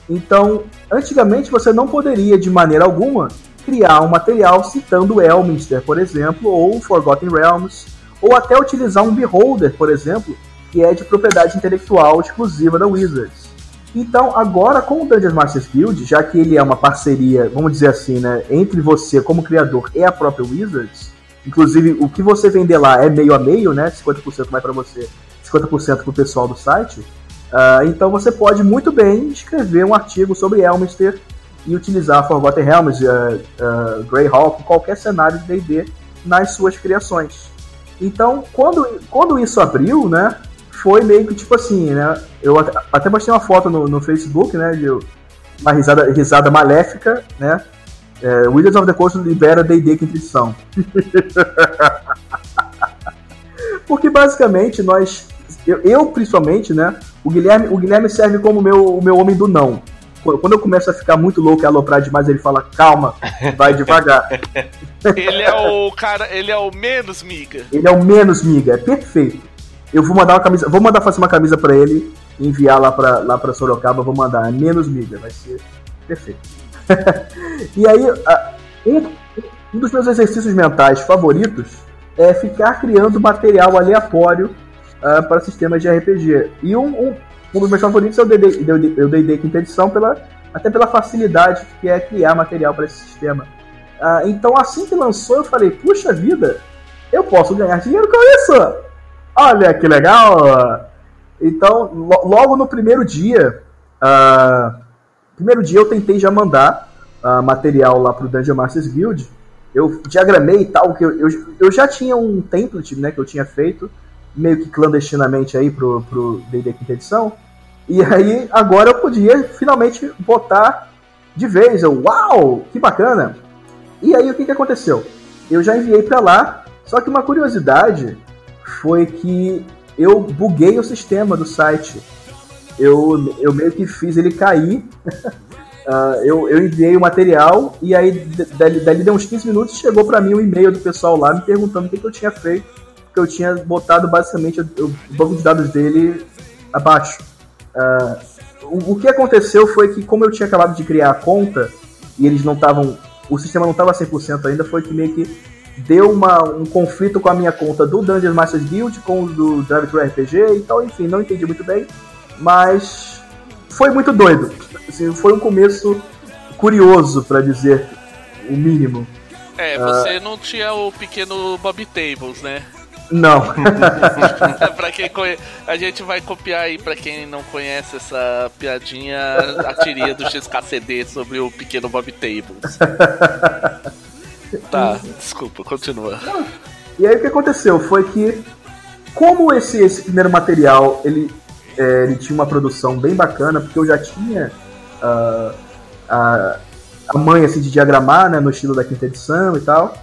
Então, antigamente você não poderia de maneira alguma criar um material citando Elminster, por exemplo, ou Forgotten Realms, ou até utilizar um Beholder, por exemplo, que é de propriedade intelectual exclusiva da Wizards. Então, agora com o Dungeons Masters Guild, já que ele é uma parceria, vamos dizer assim, né, entre você como criador e a própria Wizards, inclusive o que você vender lá é meio a meio, né, 50% vai para você, 50% para o pessoal do site, uh, então você pode muito bem escrever um artigo sobre Elminster e utilizar Forgotten Realms, uh, uh, Greyhawk, qualquer cenário de D&D nas suas criações. Então, quando, quando isso abriu, né, foi meio que tipo assim, né? Eu até postei uma foto no, no Facebook, né? De uma risada, risada maléfica, né? É, Wizards of the Coast libera D&D quinta edição. Porque basicamente nós, eu, eu, principalmente, né? O Guilherme, o Guilherme serve como meu, o meu homem do não. Quando eu começo a ficar muito louco e aloprar demais, ele fala, calma, vai devagar. (laughs) ele é o cara, ele é o menos miga. Ele é o menos miga, é perfeito. eu vou mandar uma camisa, vou mandar fazer uma camisa para ele enviar lá para lá para Sorocaba, vou mandar, é menos mídia, vai ser perfeito. (laughs) e aí, um, um dos meus exercícios mentais favoritos é ficar criando material aleatório uh, para sistemas de RPG. E um, um, um dos meus favoritos é o D&D Quinta Edição, pela, até pela facilidade que é criar material para esse sistema. Uh, então, assim que lançou, eu falei, puxa vida, eu posso ganhar dinheiro com isso! Olha que legal! Então, lo logo no primeiro dia, uh, primeiro dia eu tentei já mandar uh, material lá pro Dungeon Masters Guild. Eu diagramei e tal, que eu, eu, eu, já tinha um template né, que eu tinha feito, meio que clandestinamente aí pro, pro D&D Quinta Edição. E aí, agora eu podia finalmente botar de vez. Eu, uau, que bacana! E aí, o que, que aconteceu? Eu já enviei para lá, só que uma curiosidade foi que eu buguei o sistema do site. Eu, eu meio que fiz ele cair. uh, (laughs) eu, eu enviei o material e aí dali, dali deu uns 15 minutos chegou para mim um e-mail do pessoal lá me perguntando o que, que eu tinha feito. Que eu tinha botado basicamente o, banco de dados dele abaixo. Uh, o, o que aconteceu foi que, como eu tinha acabado de criar a conta e eles não estavam. O sistema não estava 100% ainda, foi que meio que deu uma, um conflito com a minha conta do Dungeon Masters Guild, com o do Drive Thru RPG, então, enfim, não entendi muito bem, mas foi muito doido. Assim, foi um começo curioso, para dizer o mínimo. É, você uh... não tinha o pequeno Bob Tables, né? Não. (laughs) pra quem conhe... A gente vai copiar aí pra quem não conhece essa piadinha, a tirinha do XKCD sobre o pequeno Bob Tables. Tá, desculpa, continua. E aí o que aconteceu foi que, como esse, esse primeiro material ele, é, ele tinha uma produção bem bacana, porque eu já tinha uh, a, a mãe assim, de diagramar, né, no estilo da quinta edição e tal.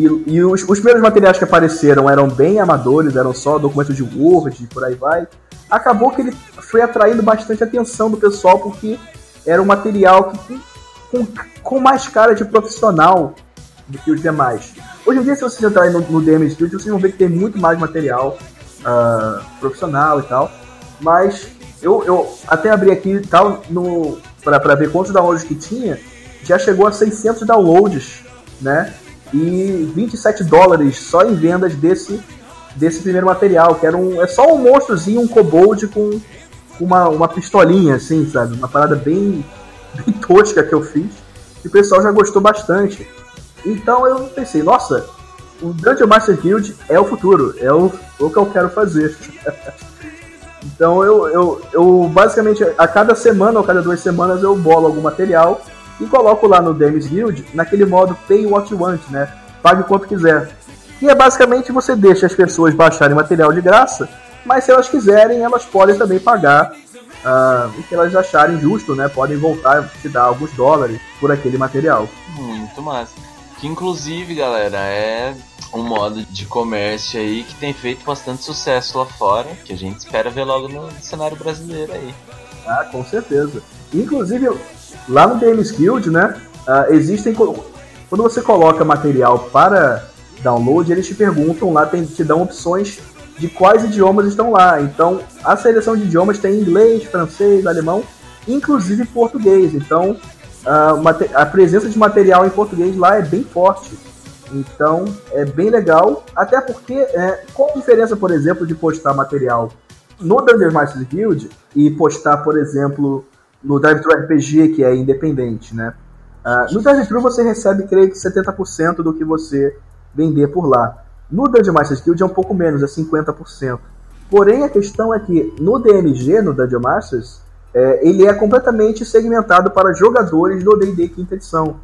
E, e os, os, primeiros materiais que apareceram eram bem amadores, eram só documentos de Word e por aí vai. Acabou que ele foi atraindo bastante atenção do pessoal, porque era um material que, com, com mais cara de profissional do que os demais. Hoje em dia, se vocês entrarem no, no DM Studio, vocês vão ver que tem muito mais material uh, profissional e tal. Mas eu, eu até abri aqui tal no para ver quantos downloads que tinha, já chegou a 600 downloads, né? E 27 dólares só em vendas desse desse primeiro material, que era um é só um monstrozinho, um kobold com uma, uma pistolinha assim, sabe? Uma parada bem (laughs) bem tosca que eu fiz. E o pessoal já gostou bastante. Então eu pensei, nossa, o Dungeon Master Guild é o futuro, é o, o que eu quero fazer. (laughs) então eu, eu, eu basicamente a cada semana ou cada duas semanas eu bolo algum material e coloco lá no Demis Guild naquele modo Pay What You Want, né? Pague quanto quiser. E é basicamente você deixa as pessoas baixarem material de graça, mas se elas quiserem, elas podem também pagar uh, o que elas acharem justo, né? Podem voltar a te dar alguns dólares por aquele material. Muito massa. Que inclusive, galera, é um modo de comércio aí que tem feito bastante sucesso lá fora, que a gente espera ver logo no cenário brasileiro aí. Ah, com certeza. Inclusive, lá no Games Guild, né, uh, existem... Quando você coloca material para download, eles te perguntam lá, tem, te dão opções de quais idiomas estão lá. Então, a seleção de idiomas tem inglês, francês, alemão, inclusive português. Então, a, a presença de material em português lá é bem forte. Então é bem legal, até porque é, qual a diferença, por exemplo, de postar material no Dungeon Masters Guild e postar, por exemplo, no Drive Thru RPG, que é independente, né? Uh, no Drive Thru você recebe, creio que 70% do que você vender por lá. No Dungeon Masters Guild é um pouco menos, é 50%. Porém, a questão é que no DMG, no Dungeon Masters, é, ele é completamente segmentado para jogadores do D&D quinta edição.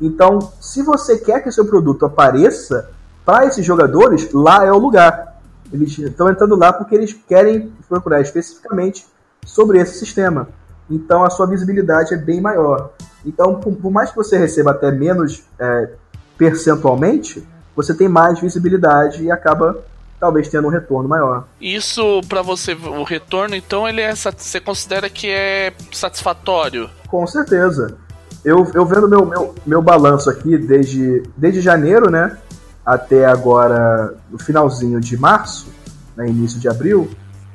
Então, se você quer que seu produto apareça para esses jogadores, lá é o lugar. Eles estão entrando lá porque eles querem procurar especificamente sobre esse sistema. Então, a sua visibilidade é bem maior. Então, por mais que você receba até menos é, percentualmente, você tem mais visibilidade e acaba talvez tendo um retorno maior. Isso para você, o retorno, então ele é você considera que é satisfatório? Com certeza. Eu, eu vendo meu, meu, meu balanço aqui desde, desde janeiro, né? Até agora, no finalzinho de março, né, início de abril,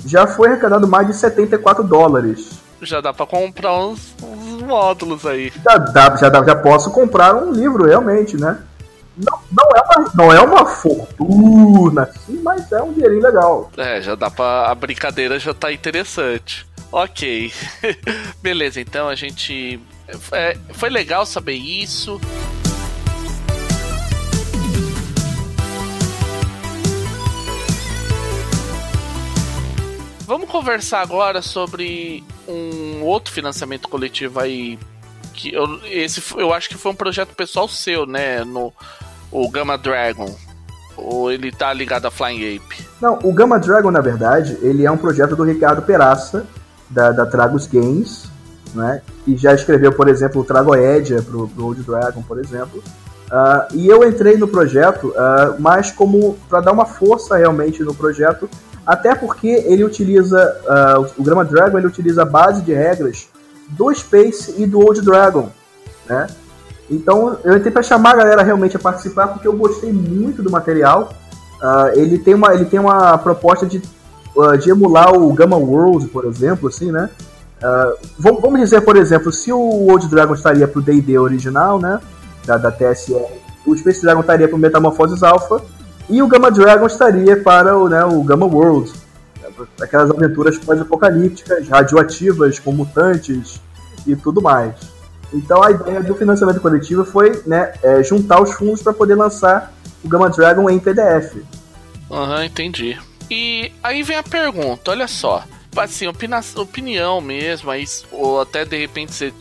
já foi arrecadado mais de 74 dólares. Já dá para comprar uns, uns, módulos aí. Já, dá, já, dá, já posso comprar um livro, realmente, né? Não, não, é uma, não é uma fortuna, sim, mas é um dinheirinho legal. É, já dá pra. A brincadeira já tá interessante. Ok. (laughs) Beleza, então a gente. É, foi legal saber isso. Vamos conversar agora sobre um outro financiamento coletivo aí. Que eu, esse, eu acho que foi um projeto pessoal seu, né? No, o Gamma Dragon. Ou ele tá ligado a Flying Ape? Não, o Gamma Dragon, na verdade, ele é um projeto do Ricardo Peraça, da, da Tragos Games, né? E já escreveu, por exemplo, o Tragoedia pro, pro Old Dragon, por exemplo. Uh, e eu entrei no projeto uh, mais como para dar uma força realmente no projeto até porque ele utiliza, uh, o Grama Dragon ele utiliza a base de regras do Space e do Old Dragon, né? Então eu para chamar a galera realmente a participar porque eu gostei muito do material. Uh, ele, tem uma, ele tem uma proposta de, uh, de emular o Gamma World, por exemplo, assim, né? vamos dizer, por exemplo, se o Old Dragon estaria pro D&D original, né? Da, da TSR, o Space Dragon estaria pro Metamorphosis Alpha e o Gamma Dragon estaria para o, né, o Gamma World, aquelas aventuras pós-apocalípticas, radioativas, com mutantes e tudo mais. Então a ideia do financiamento coletivo foi né, é, juntar os fundos para poder lançar o Gamma Dragon em PDF. Aham, uhum, entendi. E aí vem a pergunta, olha só. Assim, opina opinião mesmo, aí, ou até de repente você,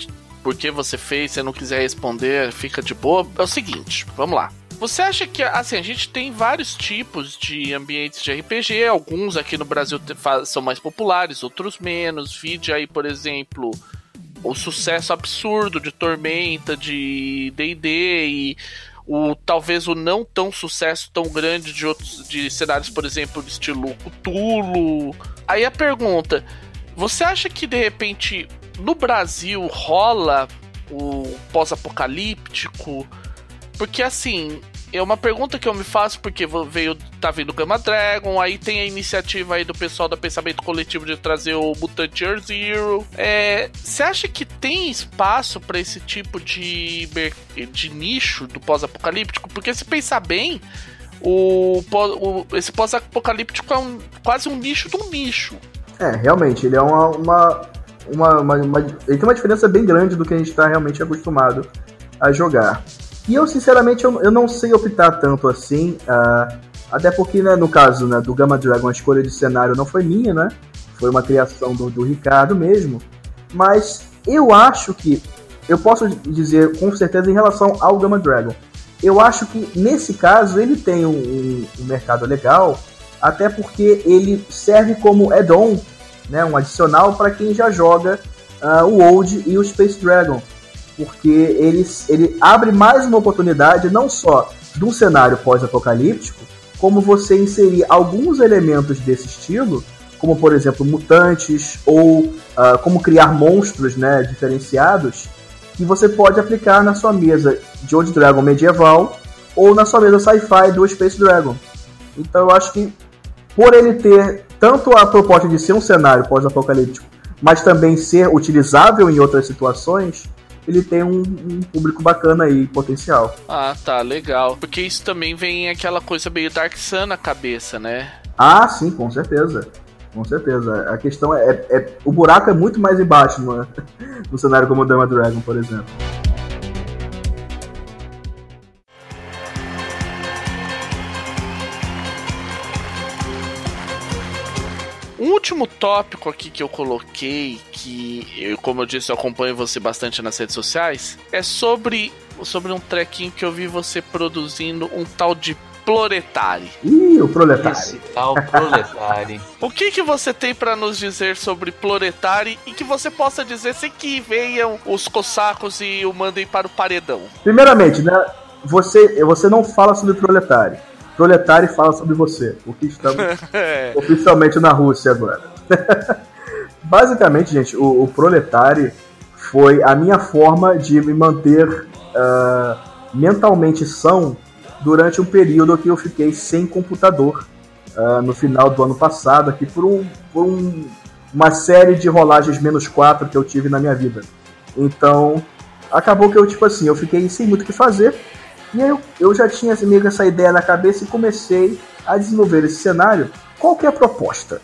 porque você fez, você não quiser responder, fica de boa. É o seguinte, vamos lá. Você acha que, assim, a gente tem vários tipos de ambientes de RPG, alguns aqui no Brasil são mais populares, outros menos. Vide aí, por exemplo, o sucesso absurdo de Tormenta, de D&D e o talvez o não tão sucesso tão grande de outros de cenários, por exemplo, de estilo Cthulhu. Aí a pergunta, você acha que de repente no Brasil rola o pós-apocalíptico? Porque assim, é uma pergunta que eu me faço porque veio tá vindo Gamma Dragon, aí tem a iniciativa aí do pessoal do Pensamento Coletivo de trazer o Mutant Year Zero. É, você acha que tem espaço para esse tipo de de nicho do pós-apocalíptico? Porque se pensar bem, o, o esse pós-apocalíptico é um, quase um nicho do nicho. É, realmente, ele é uma, uma, uma, uma, uma ele tem uma diferença bem grande do que a gente está realmente acostumado a jogar. E eu, sinceramente, eu, eu não sei optar tanto assim. Uh, até porque, né, no caso né, do Gamma Dragon, a escolha de cenário não foi minha, né? Foi uma criação do, do Ricardo mesmo. Mas eu acho que. Eu posso dizer com certeza em relação ao Gamma Dragon. Eu acho que nesse caso ele tem um, um mercado legal, até porque ele serve como add-on, né, um adicional para quem já joga uh, o Old e o Space Dragon porque ele, ele abre mais uma oportunidade não só de um cenário pós-apocalíptico, como você inserir alguns elementos desse estilo, como por exemplo mutantes ou uh, como criar monstros né, diferenciados, que você pode aplicar na sua mesa de Old Dragon medieval ou na sua mesa sci-fi do Space Dragon. Então eu acho que por ele ter tanto a proposta de ser um cenário pós-apocalíptico, mas também ser utilizável em outras situações, ele tem um, um, público bacana aí, potencial. Ah, tá, legal. Porque isso também vem aquela coisa meio Dark Sun na cabeça, né? Ah, sim, com certeza. Com certeza. A questão é, é, é o buraco é muito mais embaixo no, (laughs) no cenário como o Dama Dragon, por exemplo. Último tópico aqui que eu coloquei, que eu, como eu disse, eu acompanho você bastante nas redes sociais, é sobre, sobre um trequinho que eu vi você produzindo um tal de Proletari. Ih, o Proletari. Esse tal Proletari. (laughs) o que que você tem para nos dizer sobre Proletari e que você possa dizer sem que venham os cossacos e o mandem para o paredão? Primeiramente, né, você, você não fala sobre Proletari Proletário fala sobre você, o que estamos (laughs) oficialmente na Rússia agora. (laughs) Basicamente, gente, o, o Proletário foi a minha forma de me manter uh, mentalmente são durante um período que eu fiquei sem computador uh, no final do ano passado, aqui por, um, por um, uma série de rolagens menos 4 que eu tive na minha vida. Então, acabou que eu, tipo assim, eu fiquei sem muito o que fazer. E aí eu, eu já tinha meio essa ideia na cabeça e comecei a desenvolver esse cenário. Qual que é a proposta?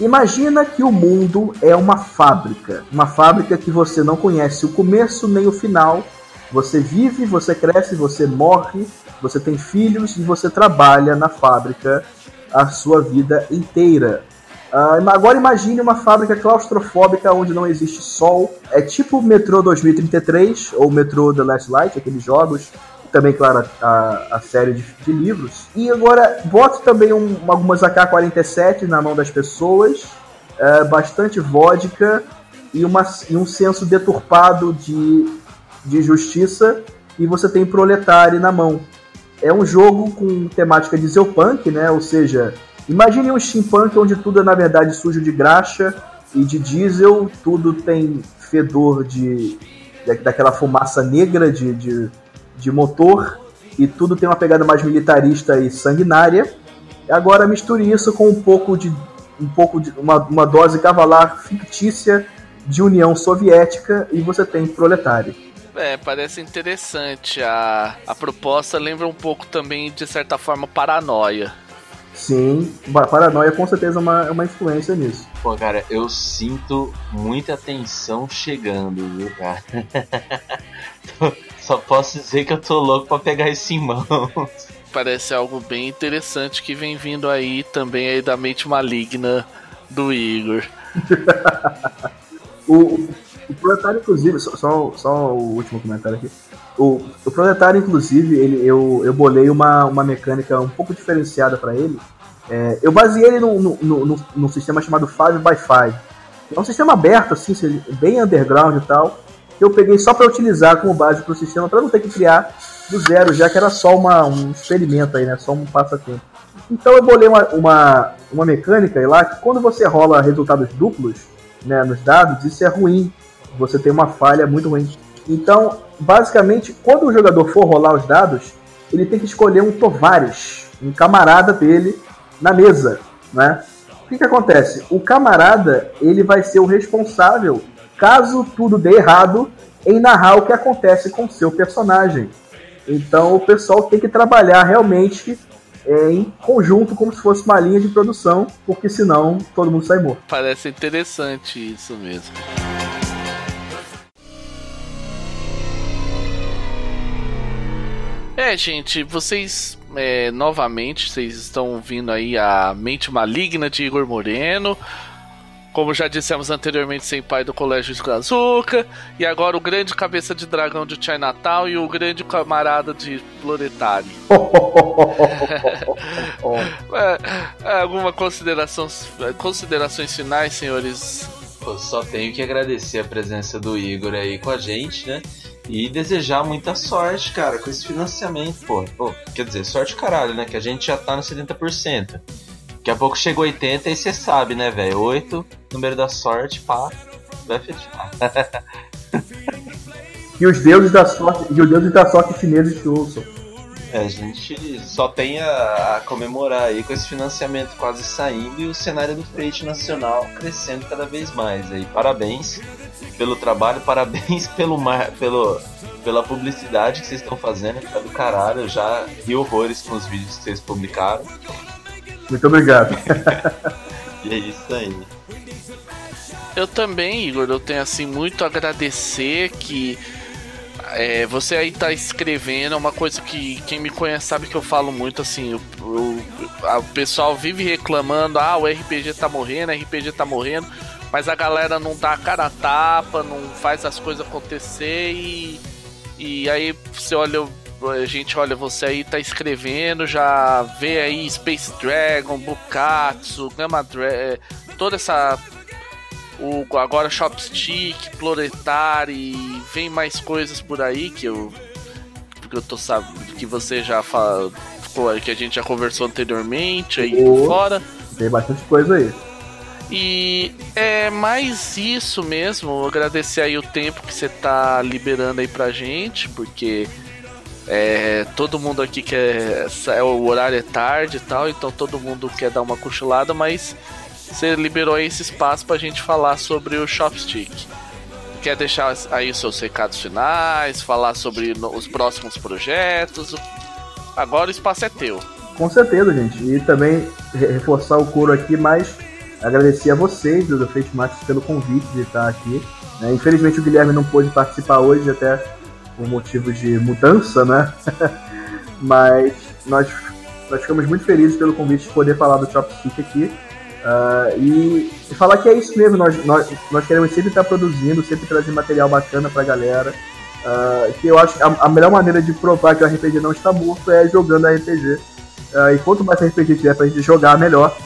Imagina que o mundo é uma fábrica, uma fábrica que você não conhece o começo nem o final. Você vive, você cresce, você morre, você tem filhos e você trabalha na fábrica a sua vida inteira. Uh, agora imagine uma fábrica claustrofóbica onde não existe sol. É tipo o Metrô 2033 ou Metrô The Last Light, aqueles jogos. Também, claro, a, a série de, de, livros. E agora, bote também um, algumas AK-47 na mão das pessoas. Uh, bastante vodka e, uma, e um senso deturpado de, de justiça. E você tem proletário na mão. É um jogo com temática de Zeopunk, né? Ou seja, Imagine um steampunk onde tudo é na verdade sujo de graxa e de diesel, tudo tem fedor de daquela fumaça negra de, de, de, motor e tudo tem uma pegada mais militarista e sanguinária. Agora misture isso com um pouco de um pouco de uma, uma dose cavalar fictícia de União Soviética e você tem proletário. É, parece interessante. A, a proposta lembra um pouco também, de certa forma, paranoia. Sim, paranoia com certeza é uma, é uma influência nisso. Pô, cara, eu sinto muita tensão chegando, viu, cara? (laughs) Só posso dizer que eu tô louco pra pegar isso em mãos. Parece algo bem interessante que vem vindo aí também aí da mente maligna do Igor. (laughs) o, o Proletário, inclusive, só, só, só, o último comentário aqui. O, o Proletário, inclusive, ele, eu, eu bolei uma, uma mecânica um pouco diferenciada para ele. É, eu baseei ele num, no no sistema chamado 5x5. É um sistema aberto, assim, bem underground e tal, que eu peguei só para utilizar como base para o sistema, para não ter que criar do zero, já que era só uma, um experimento aí, né? Só um passatempo. Então eu bolei uma, uma, uma mecânica aí lá que quando você rola resultados duplos né, nos dados, isso é ruim. Você tem uma falha muito ruim. Então, basicamente, quando o jogador for rolar os dados, ele tem que escolher um Tovares, um camarada dele, na mesa, né? O que, que acontece? O camarada, ele vai ser o responsável, caso tudo dê errado, em narrar o que acontece com o seu personagem. Então o pessoal tem que trabalhar realmente é, em conjunto, como se fosse uma linha de produção, porque senão todo mundo sai morto. Parece interessante isso mesmo. É, gente, vocês é, novamente, vocês estão vindo aí a Mente Maligna de Igor Moreno. Como já dissemos anteriormente, sem pai do Colégio Esgazuca. E agora o grande cabeça de dragão de Chinatown e o grande camarada de Floretari. (laughs) é, é, alguma consideração, considerações finais, senhores? Eu só tenho que agradecer a presença do Igor aí com a gente, né? E desejar muita sorte, cara, com esse financiamento, pô. pô. Quer dizer, sorte caralho, né? Que a gente já tá no 70%. Daqui a pouco chegou 80 e você sabe, né, velho? 8, número da sorte, pá, vai fechar. (laughs) e os deuses da sorte, e os deuses da sorte chineses te ouçam. É, a gente só tem a, a, comemorar aí com esse financiamento quase saindo e o cenário do freite nacional crescendo cada vez mais. Aí, parabéns pelo trabalho, (laughs) parabéns pelo, mar, pelo pela publicidade que vocês estão fazendo, tá do caralho. Eu já ri horrores com os vídeos que vocês publicaram. Muito obrigado. (laughs) e é isso aí. Eu também, Igor, eu tenho assim muito a agradecer que é, você aí tá escrevendo, é uma coisa que quem me conhece sabe que eu falo muito assim, o, o, pessoal vive reclamando, ah, o RPG tá morrendo, o RPG tá morrendo mas a galera não dá a cara a tapa, não faz as coisas acontecer e, e aí você olha, a gente olha você aí tá escrevendo, já vê aí Space Dragon, Bukatsu, Gamma Dragon, é, toda essa o agora Chopstick, Proletari, vem mais coisas por aí que eu que eu tô sabendo que você já fala, que a gente já conversou anteriormente aí oh, por fora. Tem bastante coisa aí. E é mais isso mesmo. Agradecer aí o tempo que você tá liberando aí pra gente, porque É, todo mundo aqui quer. É, o horário é tarde e tal, então todo mundo quer dar uma cochilada, mas você liberou esse espaço pra gente falar sobre o Chopstick. Quer deixar aí seus recados finais, falar sobre os próximos projetos? Agora o espaço é teu. Com certeza, gente. E também reforçar o coro aqui, mas agradecer a vocês do Fate Max pelo convite de estar aqui. Né? Infelizmente o Guilherme não pôde participar hoje, até por motivo de mudança, né? (laughs) mas nós, nós ficamos muito felizes pelo convite de poder falar do Chopstick aqui. Uh, e, falar que é isso mesmo, nós, nós, nós queremos sempre estar produzindo, sempre trazer material bacana pra galera. Uh, que eu acho que a, a, melhor maneira de provar que o RPG não está morto é jogando RPG. Uh, e quanto mais RPG tiver pra gente jogar, melhor.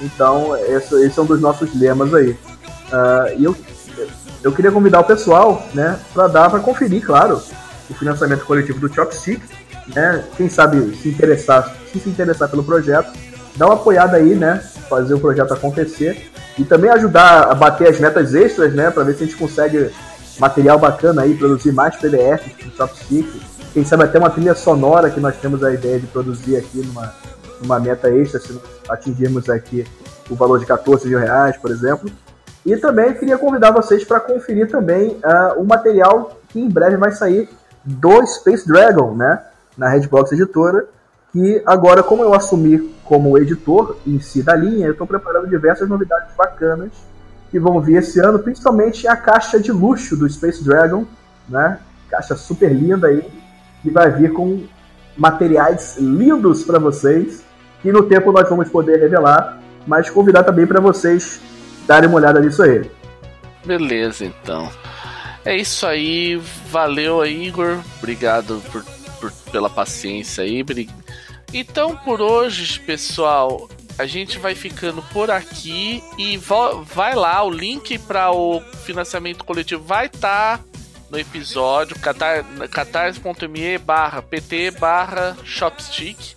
Então, esse, esse é um dos nossos lemas aí. e eu, eu queria convidar o pessoal, né, pra dar, pra conferir, claro, o financiamento coletivo do Chopstick, né, quem sabe se interessar, se se interessar pelo projeto, dá uma apoiada aí, né, fazer o projeto acontecer. E também ajudar a bater as metas extras, né, para ver se a gente consegue material bacana aí, produzir mais PDFs do Chopstick, quem sabe até uma trilha sonora que nós temos a ideia de produzir aqui numa, numa meta extra, se atingirmos aqui o valor de 14 mil reais, por exemplo. E também queria convidar vocês para conferir também uh, o material que em breve vai sair do Space Dragon, né, na Redbox Editora, que agora, como eu assumi como editor em si da linha, eu estou preparando diversas novidades bacanas que vão vir esse ano, principalmente a caixa de luxo do Space Dragon, né? Caixa super linda aí, que vai vir com materiais lindos para vocês, que no tempo nós vamos poder revelar, mas convidar também para vocês darem uma olhada nisso aí. Beleza, então. É isso aí, valeu aí, Igor. Obrigado por, por pela paciência aí. Então por hoje, pessoal, a gente vai ficando por aqui e vai lá, o link para o financiamento coletivo vai estar tá no episódio catar.me barra pt barra shopstick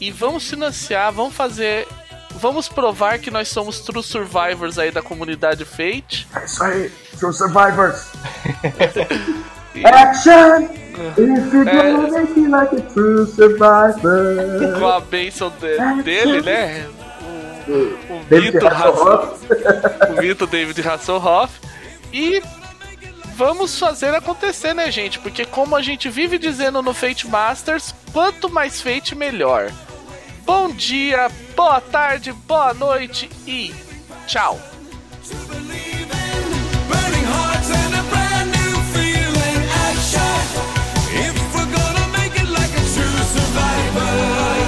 e vamos financiar, vamos fazer vamos provar que nós somos true survivors aí da comunidade Fate. É isso aí, true survivors. (laughs) Action! If you're é. gonna make me like a true survivor. Com a bênção de, dele, né? O, o Vitor Hasselhoff. o David Hasselhoff. E vamos fazer acontecer, né, gente? Porque como a gente vive dizendo no Fate Masters, quanto mais Fate, melhor. Bom dia, boa tarde, boa noite e tchau. If we're gonna make it like a true survivor.